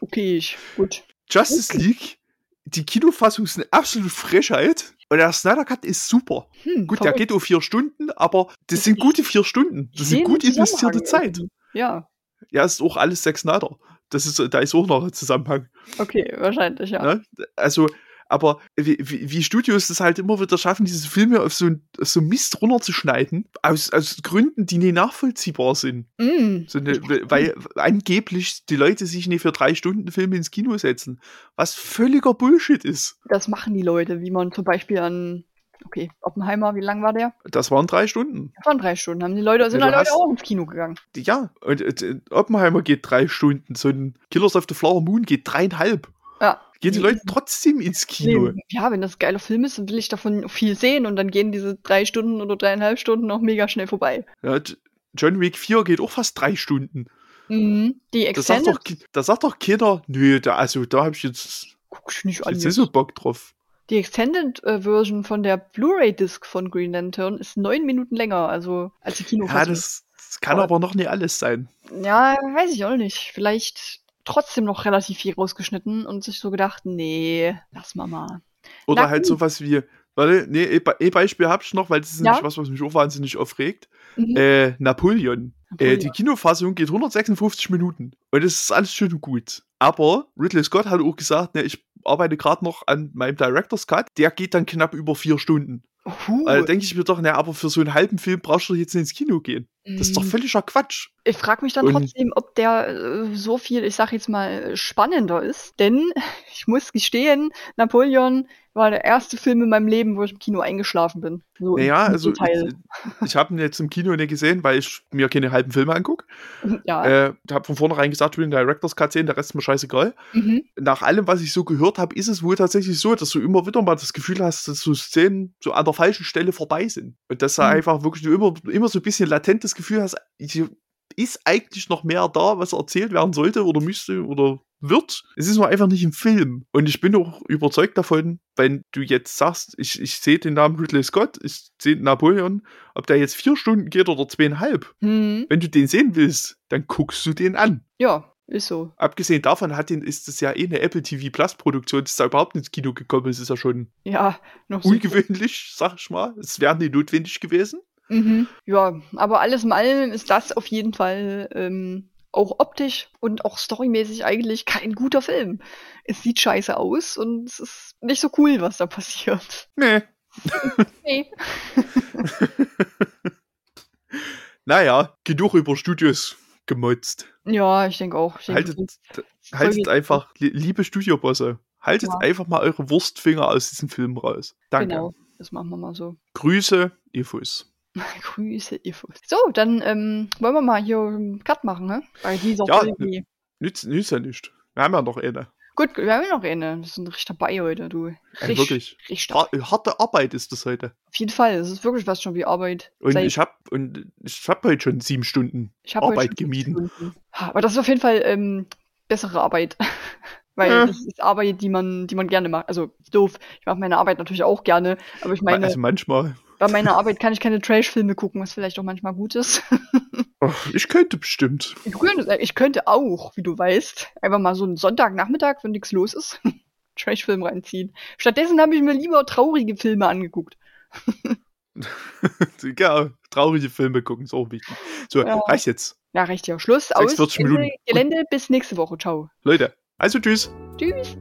[SPEAKER 1] okay, ich, gut.
[SPEAKER 2] Justice League, die Kinofassung ist eine absolute Frechheit. Und der Snyder Cut ist super.
[SPEAKER 1] Hm,
[SPEAKER 2] Gut, der geht auf vier Stunden, aber das sind gute vier Stunden. Das sind gut investierte Zeit.
[SPEAKER 1] Ja,
[SPEAKER 2] Ja, ist auch alles Zack Snyder. Das ist, da ist auch noch ein Zusammenhang.
[SPEAKER 1] okay, wahrscheinlich, ja.
[SPEAKER 2] Ne? Also, aber wie, wie, Studios das halt immer wieder schaffen, diese Filme auf so, auf so Mist runterzuschneiden, aus, aus Gründen, die nicht nachvollziehbar sind.
[SPEAKER 1] Mm,
[SPEAKER 2] So eine, weil angeblich die Leute sich nicht für drei Stunden Filme ins Kino setzen. Was völliger Bullshit ist.
[SPEAKER 1] das machen die Leute, wie man zum Beispiel an, okay, Oppenheimer, wie lang war der?
[SPEAKER 2] Das waren drei Stunden.
[SPEAKER 1] Das waren drei Stunden. Haben die Leute, sind
[SPEAKER 2] Ja,
[SPEAKER 1] halt Leute
[SPEAKER 2] hast-
[SPEAKER 1] auch ins Kino gegangen.
[SPEAKER 2] Ja, und äh, Oppenheimer geht drei Stunden. So ein Killers of the Flower Moon geht dreieinhalb.
[SPEAKER 1] Ja.
[SPEAKER 2] Gehen die Leute trotzdem ins Kino?
[SPEAKER 1] Ja, wenn das ein geiler Film ist, dann will ich davon viel sehen und dann gehen diese drei Stunden oder dreieinhalb Stunden auch mega schnell vorbei.
[SPEAKER 2] Ja, John Wick 4 geht auch fast drei Stunden.
[SPEAKER 1] Mhm. Die
[SPEAKER 2] Da sagt,
[SPEAKER 1] Extended
[SPEAKER 2] doch, ki- da sagt doch keiner, nö, da, also da habe ich jetzt,
[SPEAKER 1] guck ich nicht an.
[SPEAKER 2] jetzt nicht so Bock drauf.
[SPEAKER 1] Die Extended äh, Version von der Blu-ray-Disc von Green Lantern ist neun Minuten länger, also als die
[SPEAKER 2] Ja,
[SPEAKER 1] Kinofassung.
[SPEAKER 2] das, das kann
[SPEAKER 1] Aber-
[SPEAKER 2] aber noch nicht alles sein.
[SPEAKER 1] Ja, weiß ich auch nicht. Vielleicht trotzdem noch relativ viel rausgeschnitten und sich so gedacht, nee, lass mal mal.
[SPEAKER 2] Oder
[SPEAKER 1] Na
[SPEAKER 2] halt sowas wie, warte, nee, eh eh Beispiel hab ich noch, weil das ist
[SPEAKER 1] Ja?
[SPEAKER 2] nämlich was, was mich auch wahnsinnig aufregt.
[SPEAKER 1] Mhm.
[SPEAKER 2] Äh, Napoleon. Äh,
[SPEAKER 1] Napoleon.
[SPEAKER 2] die Kinofassung geht 156 Minuten. Und es ist alles schön und gut. Aber Ridley Scott hat auch gesagt, ne, ich arbeite gerade noch an meinem Director's Cut. Der geht dann knapp über vier Stunden.
[SPEAKER 1] Puh.
[SPEAKER 2] Da denke ich mir doch, ne, aber für so einen halben Film brauchst du doch jetzt nicht ins Kino gehen. Das ist doch
[SPEAKER 1] Mm,
[SPEAKER 2] völliger Quatsch.
[SPEAKER 1] Ich frage mich dann
[SPEAKER 2] Und-
[SPEAKER 1] trotzdem, ob der äh, so viel, ich sag jetzt mal, spannender ist. Denn ich muss gestehen, Napoleon war der erste Film in meinem Leben, wo ich im Kino eingeschlafen bin. So
[SPEAKER 2] Naja, also
[SPEAKER 1] Teil.
[SPEAKER 2] ich, ich habe ihn jetzt im Kino nicht gesehen, weil ich mir keine halben Filme angucke.
[SPEAKER 1] ja.
[SPEAKER 2] Äh, habe von vornherein gesagt, ich will den Director's Cut sehen, der Rest ist mir scheißegal.
[SPEAKER 1] mhm.
[SPEAKER 2] Nach allem, was ich so gehört habe, ist es wohl tatsächlich so, dass du immer wieder mal das Gefühl hast, dass so Szenen so an der falschen Stelle vorbei sind. Und dass da
[SPEAKER 1] Mhm.
[SPEAKER 2] einfach wirklich du immer, immer so ein bisschen latentes Gefühl hast, ist eigentlich noch mehr da, was erzählt werden sollte oder müsste oder wird. Es ist nur einfach nicht im Film. Und ich bin auch überzeugt davon, wenn du jetzt sagst, ich, ich sehe den Namen Ridley Scott, ich sehe Napoleon, ob der jetzt vier Stunden geht oder zweieinhalb.
[SPEAKER 1] Mhm.
[SPEAKER 2] Wenn du den sehen willst, dann guckst du den an.
[SPEAKER 1] Ja, ist so.
[SPEAKER 2] Abgesehen davon hat den, ist das ja eh eine Apple TV Plus Produktion, ist da überhaupt ins Kino gekommen, das ist ja schon
[SPEAKER 1] Ja, noch so.
[SPEAKER 2] ungewöhnlich, sag ich mal. Es wäre nicht notwendig gewesen.
[SPEAKER 1] Mhm. Ja, aber alles in allem ist das auf jeden Fall ähm, auch optisch und auch storymäßig eigentlich kein guter Film. Es sieht scheiße aus und es ist nicht so cool, was da passiert.
[SPEAKER 2] Nee.
[SPEAKER 1] Nee.
[SPEAKER 2] Naja, genug über Studios gemotzt.
[SPEAKER 1] Ja, ich denke auch. Ich denke,
[SPEAKER 2] Haltet, haltet einfach, li- liebe Studiobosse, haltet
[SPEAKER 1] Ja.
[SPEAKER 2] einfach mal eure Wurstfinger aus diesem Film raus. Danke.
[SPEAKER 1] Genau. Das machen wir mal so.
[SPEAKER 2] Grüße, Ifus.
[SPEAKER 1] Grüße, Infos. So, dann ähm, wollen wir mal hier einen Cut machen, ne? Bei dieser
[SPEAKER 2] Ja,
[SPEAKER 1] Folge.
[SPEAKER 2] Nützt, nützt ja nicht. Wir haben ja noch eine.
[SPEAKER 1] Gut, wir haben ja noch eine. Ist ein richtig dabei heute, du.
[SPEAKER 2] Ja,
[SPEAKER 1] Richtig,
[SPEAKER 2] wirklich.
[SPEAKER 1] richtig
[SPEAKER 2] harte Arbeit ist das heute.
[SPEAKER 1] Auf jeden Fall. Das ist wirklich was schon wie Arbeit.
[SPEAKER 2] Und
[SPEAKER 1] Seit-
[SPEAKER 2] ich hab und ich hab heute schon sieben Stunden
[SPEAKER 1] ich hab heute
[SPEAKER 2] Arbeit
[SPEAKER 1] schon
[SPEAKER 2] gemieden.
[SPEAKER 1] Stunden. Aber das ist auf jeden Fall ähm, bessere Arbeit. Weil
[SPEAKER 2] Ja.
[SPEAKER 1] das ist Arbeit, die man, die man gerne macht. Also doof. Ich mache meine Arbeit natürlich auch gerne, aber ich meine,
[SPEAKER 2] also manchmal.
[SPEAKER 1] Bei meiner Arbeit kann ich keine Trash-Filme gucken, was vielleicht auch manchmal gut ist.
[SPEAKER 2] Oh, ich könnte bestimmt.
[SPEAKER 1] Ich könnte, ich könnte auch, wie du weißt, einfach mal so einen Sonntagnachmittag, wenn nichts los ist, Trash-Film reinziehen. Stattdessen habe ich mir lieber traurige Filme angeguckt.
[SPEAKER 2] ja, traurige Filme gucken ist auch wichtig. So,
[SPEAKER 1] Ja.
[SPEAKER 2] reicht jetzt.
[SPEAKER 1] Ja, recht ja. Schluss aus.
[SPEAKER 2] 46
[SPEAKER 1] Ende
[SPEAKER 2] Minuten.
[SPEAKER 1] Gelände. Bis nächste Woche. Ciao.
[SPEAKER 2] Leute, also tschüss.
[SPEAKER 1] Tschüss.